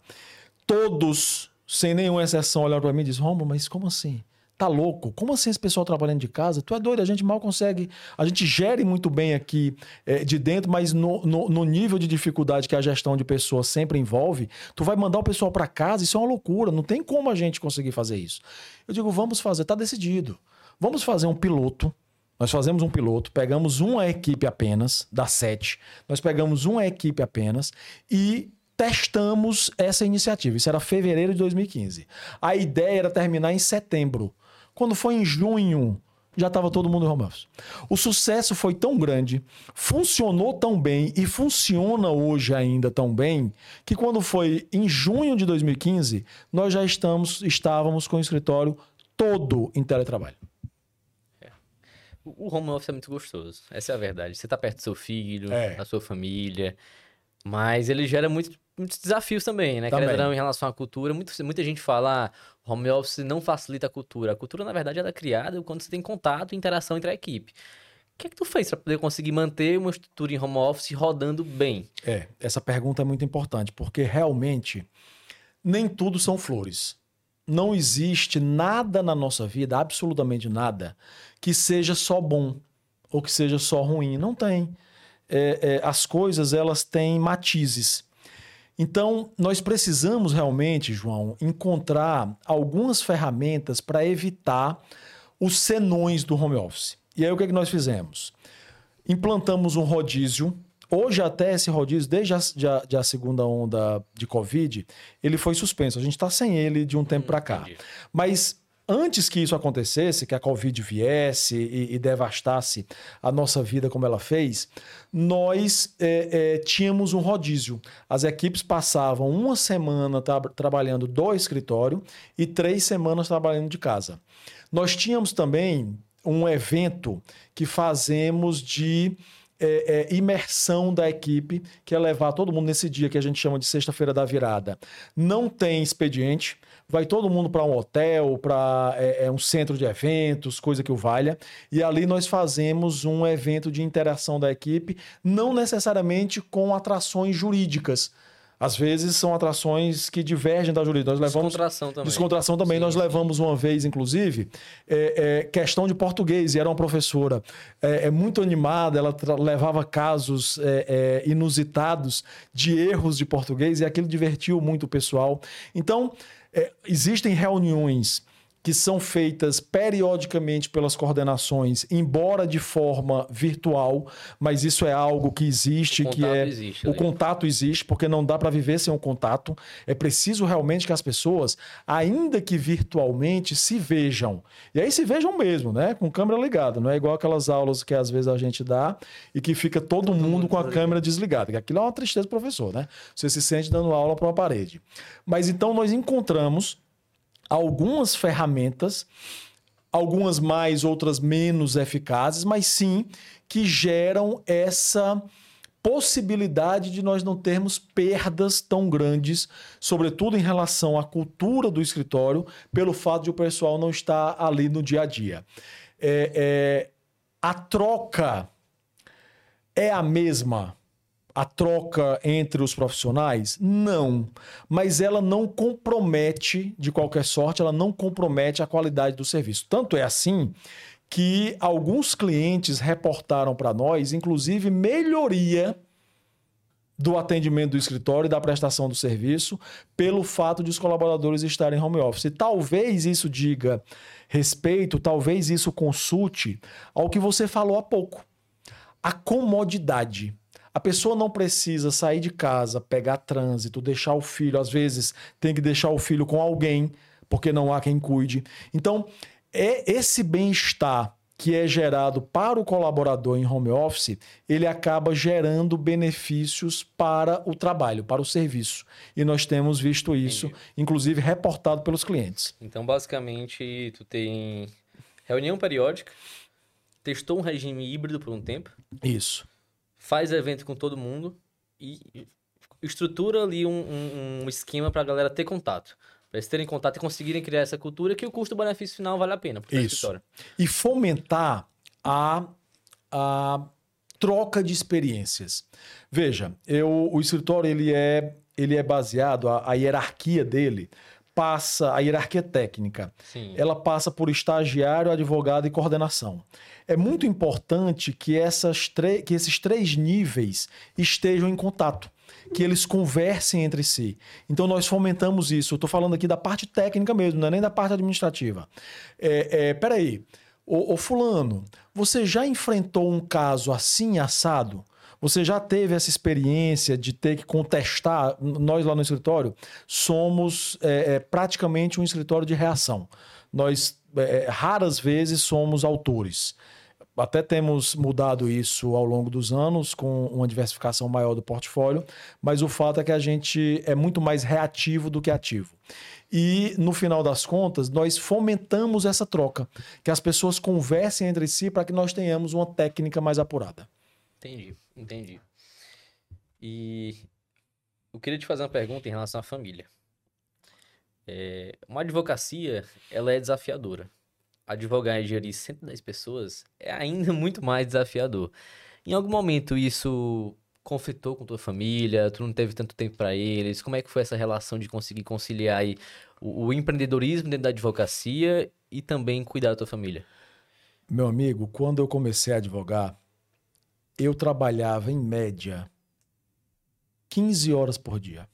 Todos, sem nenhuma exceção, olharam para mim e disseram: Romulo, mas como assim? Tá louco? Como assim esse pessoal trabalhando de casa? Tu é doido, a gente mal consegue. A gente gere muito bem aqui é, de dentro, mas no, no, no nível de dificuldade que a gestão de pessoas sempre envolve, tu vai mandar o pessoal para casa, isso é uma loucura. Não tem como a gente conseguir fazer isso. Eu digo, vamos fazer, tá decidido. Vamos fazer um piloto. Nós fazemos um piloto, pegamos uma equipe apenas, das sete, nós pegamos uma equipe apenas e testamos essa iniciativa. Isso era fevereiro de 2015. A ideia era terminar em setembro. Quando foi em junho, já estava todo mundo em home office. O sucesso foi tão grande, funcionou tão bem e funciona hoje ainda tão bem, que quando foi em junho de 2015, nós já estamos, estávamos com o escritório todo em teletrabalho. O home office é muito gostoso. Essa é a verdade. Você tá perto do seu filho, É. da sua família. Mas ele gera muito, muitos desafios também, né? Também. Querendo em relação à cultura. Muito, muita gente fala, ah, home office não facilita a cultura. A cultura, na verdade, ela é criada quando você tem contato e interação entre a equipe. O que é que tu fez para poder conseguir manter uma estrutura em home office rodando bem? É, essa pergunta é muito importante, porque realmente nem tudo são flores. Não existe nada na nossa vida, absolutamente nada, que seja só bom ou que seja só ruim. Não tem. É, é, as coisas elas têm matizes. Então, nós precisamos realmente, João, encontrar algumas ferramentas para evitar os senões do home office. E aí, o que, é que nós fizemos? Implantamos um rodízio. Hoje, até esse rodízio, desde a, de a- de a segunda onda de Covid, ele foi suspenso. A gente está sem ele de um tempo para cá. entendi. Mas antes que isso acontecesse, que a Covid viesse e, e devastasse a nossa vida como ela fez, nós é, é, tínhamos um rodízio. As equipes passavam uma semana tra- trabalhando do escritório e três semanas trabalhando de casa. Nós tínhamos também um evento que fazemos de é, é, imersão da equipe, que é levar todo mundo nesse dia que a gente chama de sexta-feira da virada. Não tem expediente, vai todo mundo para um hotel, para é, é, um centro de eventos, coisa que o valha, e ali nós fazemos um evento de interação da equipe, não necessariamente com atrações jurídicas. Às vezes são atrações que divergem da jurídica. Nós levamos Descontração também. Descontração também. Sim, Nós sim. levamos uma vez, inclusive, é, é, questão de português, e era uma professora é, é muito animada, ela levava casos é, é, inusitados de erros de português, e aquilo divertiu muito o pessoal. Então, é, existem reuniões que são feitas periodicamente pelas coordenações, embora de forma virtual, mas isso é algo que existe, O que é existe o ali. contato existe, porque não dá para viver sem um contato. É preciso realmente que as pessoas, ainda que virtualmente, se vejam. E aí se vejam mesmo, né? Com câmera ligada. Não é igual aquelas aulas que às vezes a gente dá e que fica todo, mundo, com a câmera desligada. Que aquilo é uma tristeza do professor, né? Você se sente dando aula para uma parede. Mas então nós encontramos algumas ferramentas, algumas mais, outras menos eficazes, mas sim que geram essa possibilidade de nós não termos perdas tão grandes, sobretudo em relação à cultura do escritório, pelo fato de o pessoal não estar ali no dia a dia. É, é, a troca é a mesma a troca entre os profissionais? Não. Mas ela não compromete, de qualquer sorte, ela não compromete a qualidade do serviço. Tanto é assim que alguns clientes reportaram para nós, inclusive, melhoria do atendimento do escritório e da prestação do serviço pelo fato de os colaboradores estarem em home office. E talvez isso diga respeito, talvez isso consulte ao que você falou há pouco. A comodidade. A pessoa não precisa sair de casa, pegar trânsito, deixar o filho, às vezes tem que deixar o filho com alguém, porque não há quem cuide. Então, é esse bem-estar que é gerado para o colaborador em home office, ele acaba gerando benefícios para o trabalho, para o serviço. E nós temos visto isso, Entendi. inclusive reportado pelos clientes. Então, basicamente, tu tem reunião periódica, testou um regime híbrido por um tempo, Isso. Faz evento com todo mundo e estrutura ali um, um- um esquema pra galera ter contato. Pra eles terem contato e conseguirem criar essa cultura que o custo-benefício final vale a pena Isso. e fomentar a, a troca de experiências. Veja, eu, o escritório ele é, ele é baseado, a, a hierarquia dele passa, a hierarquia técnica, Sim. ela passa por estagiário, advogado e coordenação. É muito importante que, essas que esses três níveis estejam em contato, que eles conversem entre si. Então nós fomentamos isso. Eu estou falando aqui da parte técnica mesmo, não é nem da parte administrativa. É, é, peraí, ô, ô fulano, você já enfrentou um caso assim assado? Você já teve essa experiência de ter que contestar? Nós lá no escritório somos é, é, praticamente um escritório de reação. Nós é, raras vezes somos autores. Até temos mudado isso ao longo dos anos, com uma diversificação maior do portfólio, mas o fato é que a gente é muito mais reativo do que ativo. E, no final das contas, nós fomentamos essa troca, que as pessoas conversem entre si para que nós tenhamos uma técnica mais apurada. Entendi, entendi. E eu queria te fazer uma pergunta em relação à família. É, uma advocacia, ela é desafiadora. Advogar e gerir 110 pessoas é ainda [laughs] muito mais desafiador. Em algum momento isso conflitou com tua família? Tu não teve tanto tempo para eles? Como é que foi essa relação de conseguir conciliar aí o, o empreendedorismo dentro da advocacia e também cuidar da tua família? Meu amigo, quando eu comecei a advogar, eu trabalhava em média 15 horas por dia.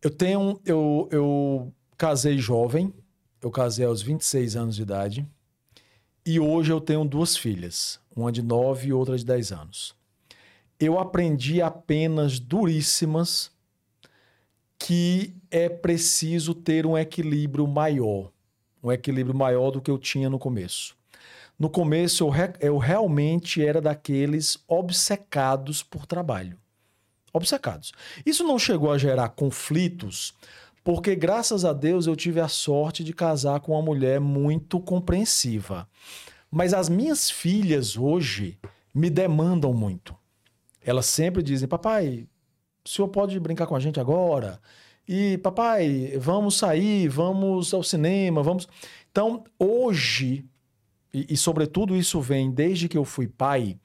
Eu tenho. Eu, eu casei jovem, eu casei aos 26 anos de idade, e hoje eu tenho duas filhas, uma de 9 e outra de 10 anos. Eu aprendi apenas duríssimas que é preciso ter um equilíbrio maior um equilíbrio maior do que eu tinha no começo. No começo, eu, re- eu realmente era daqueles obcecados por trabalho. Obcecados. Isso não chegou a gerar conflitos, porque graças a Deus eu tive a sorte de casar com uma mulher muito compreensiva. Mas as minhas filhas hoje me demandam muito. Elas sempre dizem: Papai, o senhor pode brincar com a gente agora? E papai, vamos sair, vamos ao cinema, vamos. Então, hoje, e, e sobretudo isso vem desde que eu fui pai,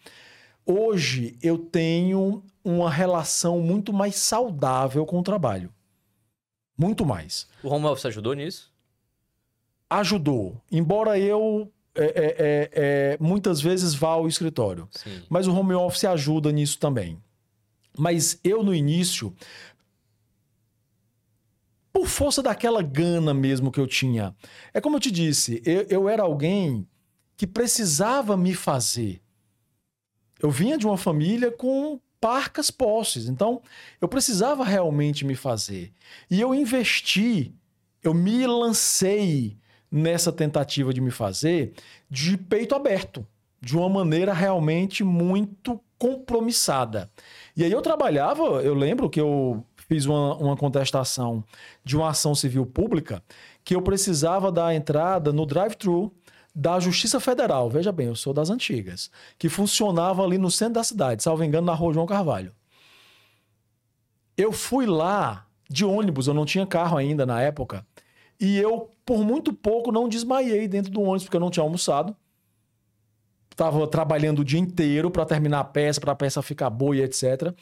Hoje eu tenho uma relação muito mais saudável com o trabalho. Muito mais. O home office ajudou nisso? Ajudou. Embora eu é, é, é, é muitas vezes vá ao escritório. Sim. Mas o home office ajuda nisso também. Mas eu, no início, por força daquela gana mesmo que eu tinha. É como eu te disse, eu, eu era alguém que precisava me fazer. Eu vinha de uma família com parcas posses, então eu precisava realmente me fazer. E eu investi, eu me lancei nessa tentativa de me fazer de peito aberto, de uma maneira realmente muito compromissada. E aí eu trabalhava, eu lembro que eu fiz uma, uma contestação de uma ação civil pública que eu precisava dar entrada no drive-thru da Justiça Federal. Veja bem, eu sou das antigas, que funcionava ali no centro da cidade, salvo engano, na rua João Carvalho. Eu fui lá de ônibus, eu não tinha carro ainda na época, e eu, por muito pouco, não desmaiei dentro do ônibus, porque eu não tinha almoçado. Estava trabalhando o dia inteiro para terminar a peça, para a peça ficar boa e etc.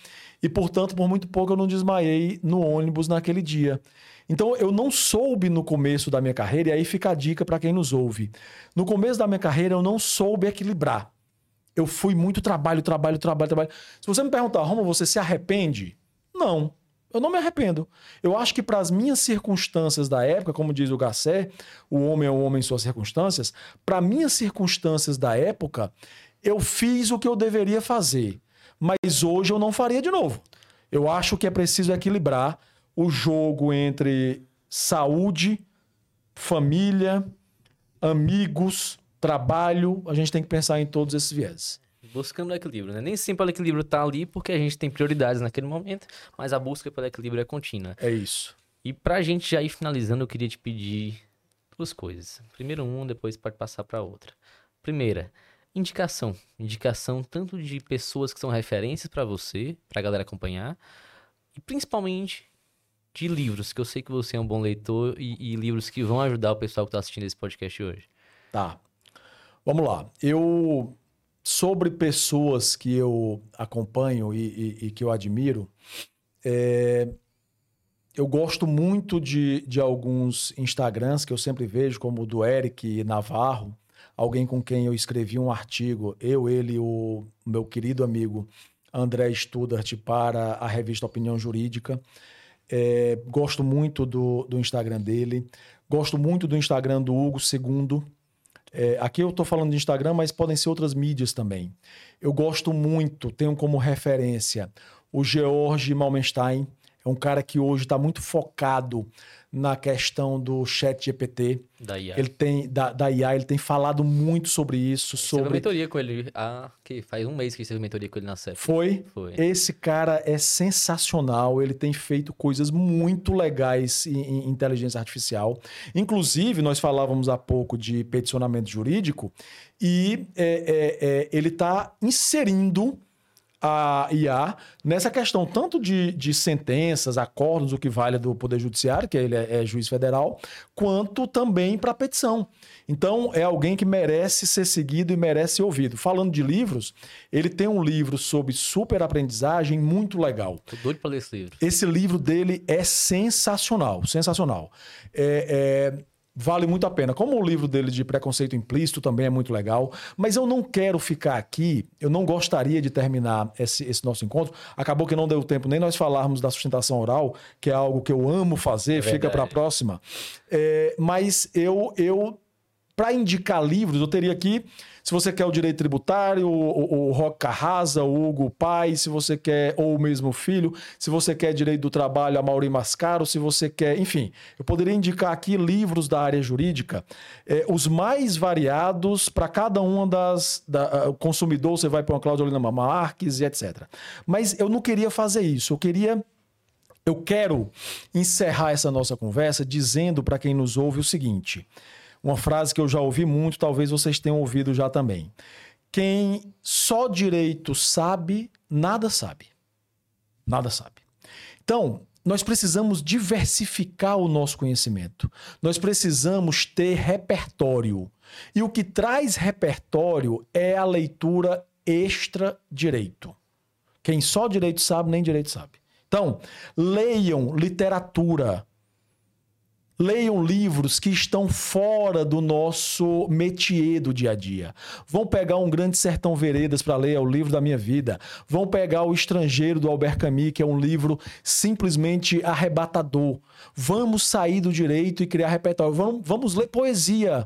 E, portanto, por muito pouco eu não desmaiei no ônibus naquele dia. Então, eu não soube no começo da minha carreira, e aí fica a dica para quem nos ouve. No começo da minha carreira, eu não soube equilibrar. Eu fui muito trabalho, trabalho, trabalho, trabalho. Se você me perguntar, Roma, você se arrepende? Não. Eu não me arrependo. Eu acho que para as minhas circunstâncias da época, como diz o Gassé, o homem é o homem em suas circunstâncias, para minhas circunstâncias da época, eu fiz o que eu deveria fazer mas hoje eu não faria de novo. Eu acho que é preciso equilibrar o jogo entre saúde, família, amigos, trabalho. A gente tem que pensar em todos esses viés. Buscando o equilíbrio, né? Nem sempre o equilíbrio está ali porque a gente tem prioridades naquele momento, mas a busca pelo equilíbrio é contínua. É isso. E para a gente já ir finalizando, eu queria te pedir duas coisas. Primeiro um, depois pode passar para outra. Primeira, indicação. Indicação tanto de pessoas que são referências para você, para a galera acompanhar, e principalmente de livros, que eu sei que você é um bom leitor e, e livros que vão ajudar o pessoal que está assistindo esse podcast hoje. Tá. Vamos lá. Eu. Sobre pessoas que eu acompanho e, e, e que eu admiro, é, eu gosto muito de, de alguns Instagrams que eu sempre vejo, como o do Eric Navarro, alguém com quem eu escrevi um artigo, eu, ele, o meu querido amigo André Studart, para a revista Opinião Jurídica. É, gosto muito do, do Instagram dele. Gosto muito do Instagram do Hugo Segundo. É, aqui eu estou falando de Instagram, mas podem ser outras mídias também. Eu gosto muito, tenho como referência o George Malmenstein. É um cara que hoje está muito focado na questão do chat GPT. Da IA. Ele tem, da, da IA, ele tem falado muito sobre isso. Você sobre... Teve mentoria com ele, ah, que faz um mês que você teve mentoria com ele na CEP. Foi? Foi. Esse cara é sensacional, ele tem feito coisas muito legais em, em inteligência artificial. Inclusive, nós falávamos há pouco de peticionamento jurídico e é, é, é, ele está inserindo a IA nessa questão tanto de, de sentenças, acordos, o que vale do Poder Judiciário, que ele é, é juiz federal, quanto também para petição. Então, é alguém que merece ser seguido e merece ser ouvido. Falando de livros, ele tem um livro sobre superaprendizagem muito legal. Tô doido para ler esse livro. Esse livro dele é sensacional, sensacional. É, é, vale muito a pena. Como o livro dele de preconceito implícito também é muito legal, mas eu não quero ficar aqui, eu não gostaria de terminar esse, esse nosso encontro. Acabou que não deu tempo nem nós falarmos da sustentação oral, que é algo que eu amo fazer, é fica para a próxima. É, mas eu, eu para indicar livros, eu teria aqui se você quer o direito tributário, o, o Rock Carrasa, o Hugo Pai, se você quer, ou o mesmo filho, se você quer direito do trabalho, a Mauri Mascaro, se você quer, enfim, eu poderia indicar aqui livros da área jurídica, é, os mais variados para cada uma das. Da, consumidor, você vai para uma Cláudia Olina Marques e etc. Mas eu não queria fazer isso, eu queria. Eu quero encerrar essa nossa conversa dizendo para quem nos ouve o seguinte. Uma frase que eu já ouvi muito, talvez vocês tenham ouvido já também. Quem só direito sabe, nada sabe. Nada sabe. Então, nós precisamos diversificar o nosso conhecimento. Nós precisamos ter repertório. E o que traz repertório é a leitura extra direito. Quem só direito sabe, nem direito sabe. Então, leiam literatura. Leiam livros que estão fora do nosso métier do dia a dia. Vão pegar um Grande Sertão Veredas para ler, é o livro da minha vida. Vão pegar O Estrangeiro do Albert Camus, que é um livro simplesmente arrebatador. Vamos sair do direito e criar repertório. Vamos, vamos ler poesia.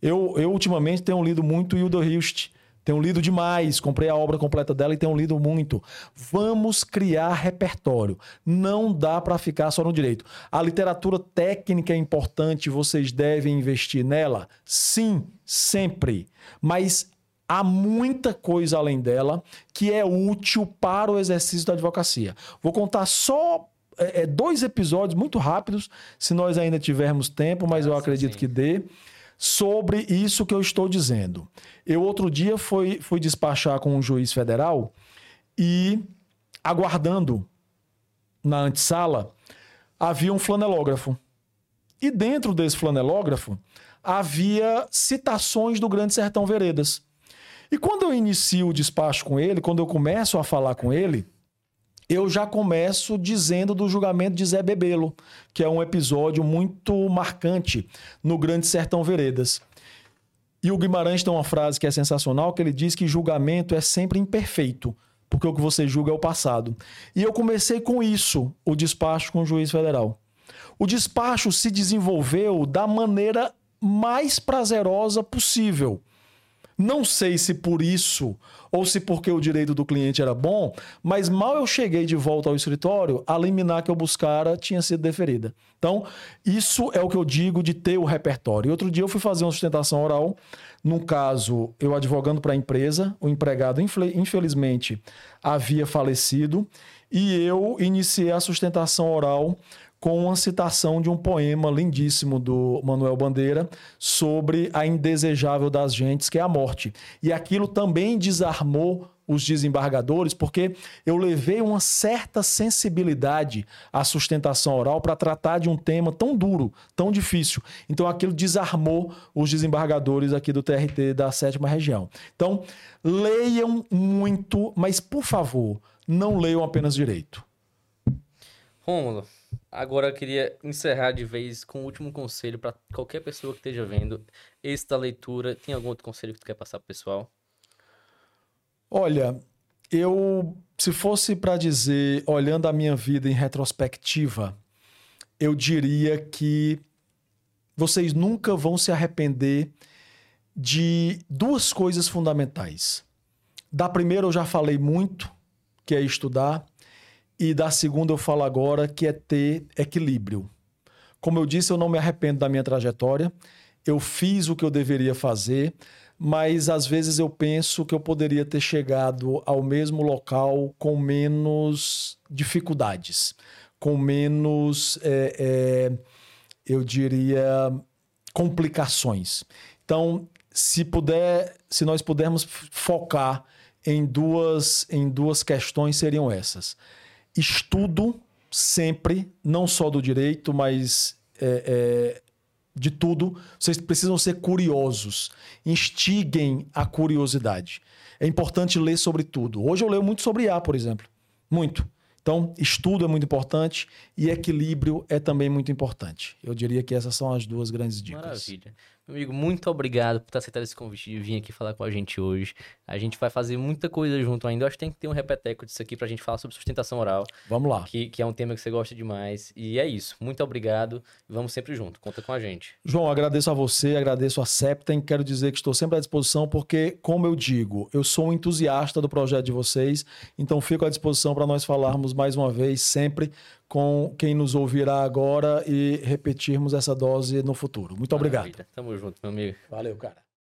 Eu, eu ultimamente tenho lido muito Hilda Hilst. Tenho lido demais, comprei a obra completa dela e tenho lido muito. Vamos criar repertório. Não dá para ficar só no direito. A literatura técnica é importante, vocês devem investir nela? Sim, sempre. Mas há muita coisa além dela que é útil para o exercício da advocacia. Vou contar só é, é dois episódios muito rápidos, se nós ainda tivermos tempo, mas eu acredito que dê sobre isso que eu estou dizendo. Eu outro dia fui, fui despachar com um juiz federal e aguardando na antessala havia um flanelógrafo. E dentro desse flanelógrafo havia citações do Grande Sertão Veredas. E quando eu inicio o despacho com ele, quando eu começo a falar com ele, eu já começo dizendo do julgamento de Zé Bebelo, que é um episódio muito marcante no Grande Sertão Veredas. E o Guimarães tem uma frase que é sensacional, que ele diz que julgamento é sempre imperfeito, porque o que você julga é o passado. E eu comecei com isso, o despacho com o juiz federal. O despacho se desenvolveu da maneira mais prazerosa possível. Não sei se por isso ou se porque o direito do cliente era bom, mas mal eu cheguei de volta ao escritório, a liminar que eu buscara tinha sido deferida. Então, isso é o que eu digo de ter o repertório. Outro dia eu fui fazer uma sustentação oral, num caso, eu advogando para a empresa, o empregado, infelizmente, havia falecido, e eu iniciei a sustentação oral com uma citação de um poema lindíssimo do Manuel Bandeira sobre a indesejável das gentes, que é a morte. E aquilo também desarmou os desembargadores, porque eu levei uma certa sensibilidade à sustentação oral para tratar de um tema tão duro, tão difícil. Então aquilo desarmou os desembargadores aqui do TRT da sétima região. Então, leiam muito, mas por favor, não leiam apenas direito. Rômulo, Agora eu queria encerrar de vez com o último conselho para qualquer pessoa que esteja vendo esta leitura. Tem algum outro conselho que tu quer passar pro pessoal? Olha, eu se fosse para dizer, olhando a minha vida em retrospectiva, eu diria que vocês nunca vão se arrepender de duas coisas fundamentais. Da primeira eu já falei muito, que é estudar. E da segunda eu falo agora, que é ter equilíbrio. Como eu disse, eu não me arrependo da minha trajetória. Eu fiz o que eu deveria fazer, mas às vezes eu penso que eu poderia ter chegado ao mesmo local com menos dificuldades, com menos, é, é, eu diria, complicações. Então, se puder, se nós pudermos focar em duas, em duas questões, seriam essas estudo sempre, não só do direito, mas é, é, de tudo. Vocês precisam ser curiosos. Instiguem a curiosidade. É importante ler sobre tudo. Hoje eu leio muito sobre IA, por exemplo. Muito. Então, estudo é muito importante e equilíbrio é também muito importante. Eu diria que essas são as duas grandes dicas. Maravilha. Amigo, muito obrigado por ter aceitado esse convite de vir aqui falar com a gente hoje. A gente vai fazer muita coisa junto ainda. Eu acho que tem que ter um repeteco disso aqui pra gente falar sobre sustentação oral. Vamos lá. Que, que é um tema que você gosta demais. E é isso. Muito obrigado. Vamos sempre junto. Conta com a gente. João, agradeço a você, agradeço a Septem. Quero dizer que estou sempre à disposição, porque, como eu digo, eu sou um entusiasta do projeto de vocês. Então, fico à disposição para nós falarmos mais uma vez, sempre com quem nos ouvirá agora e repetirmos essa dose no futuro. Muito Maravilha. obrigado. Tamo junto, meu amigo. Valeu, cara.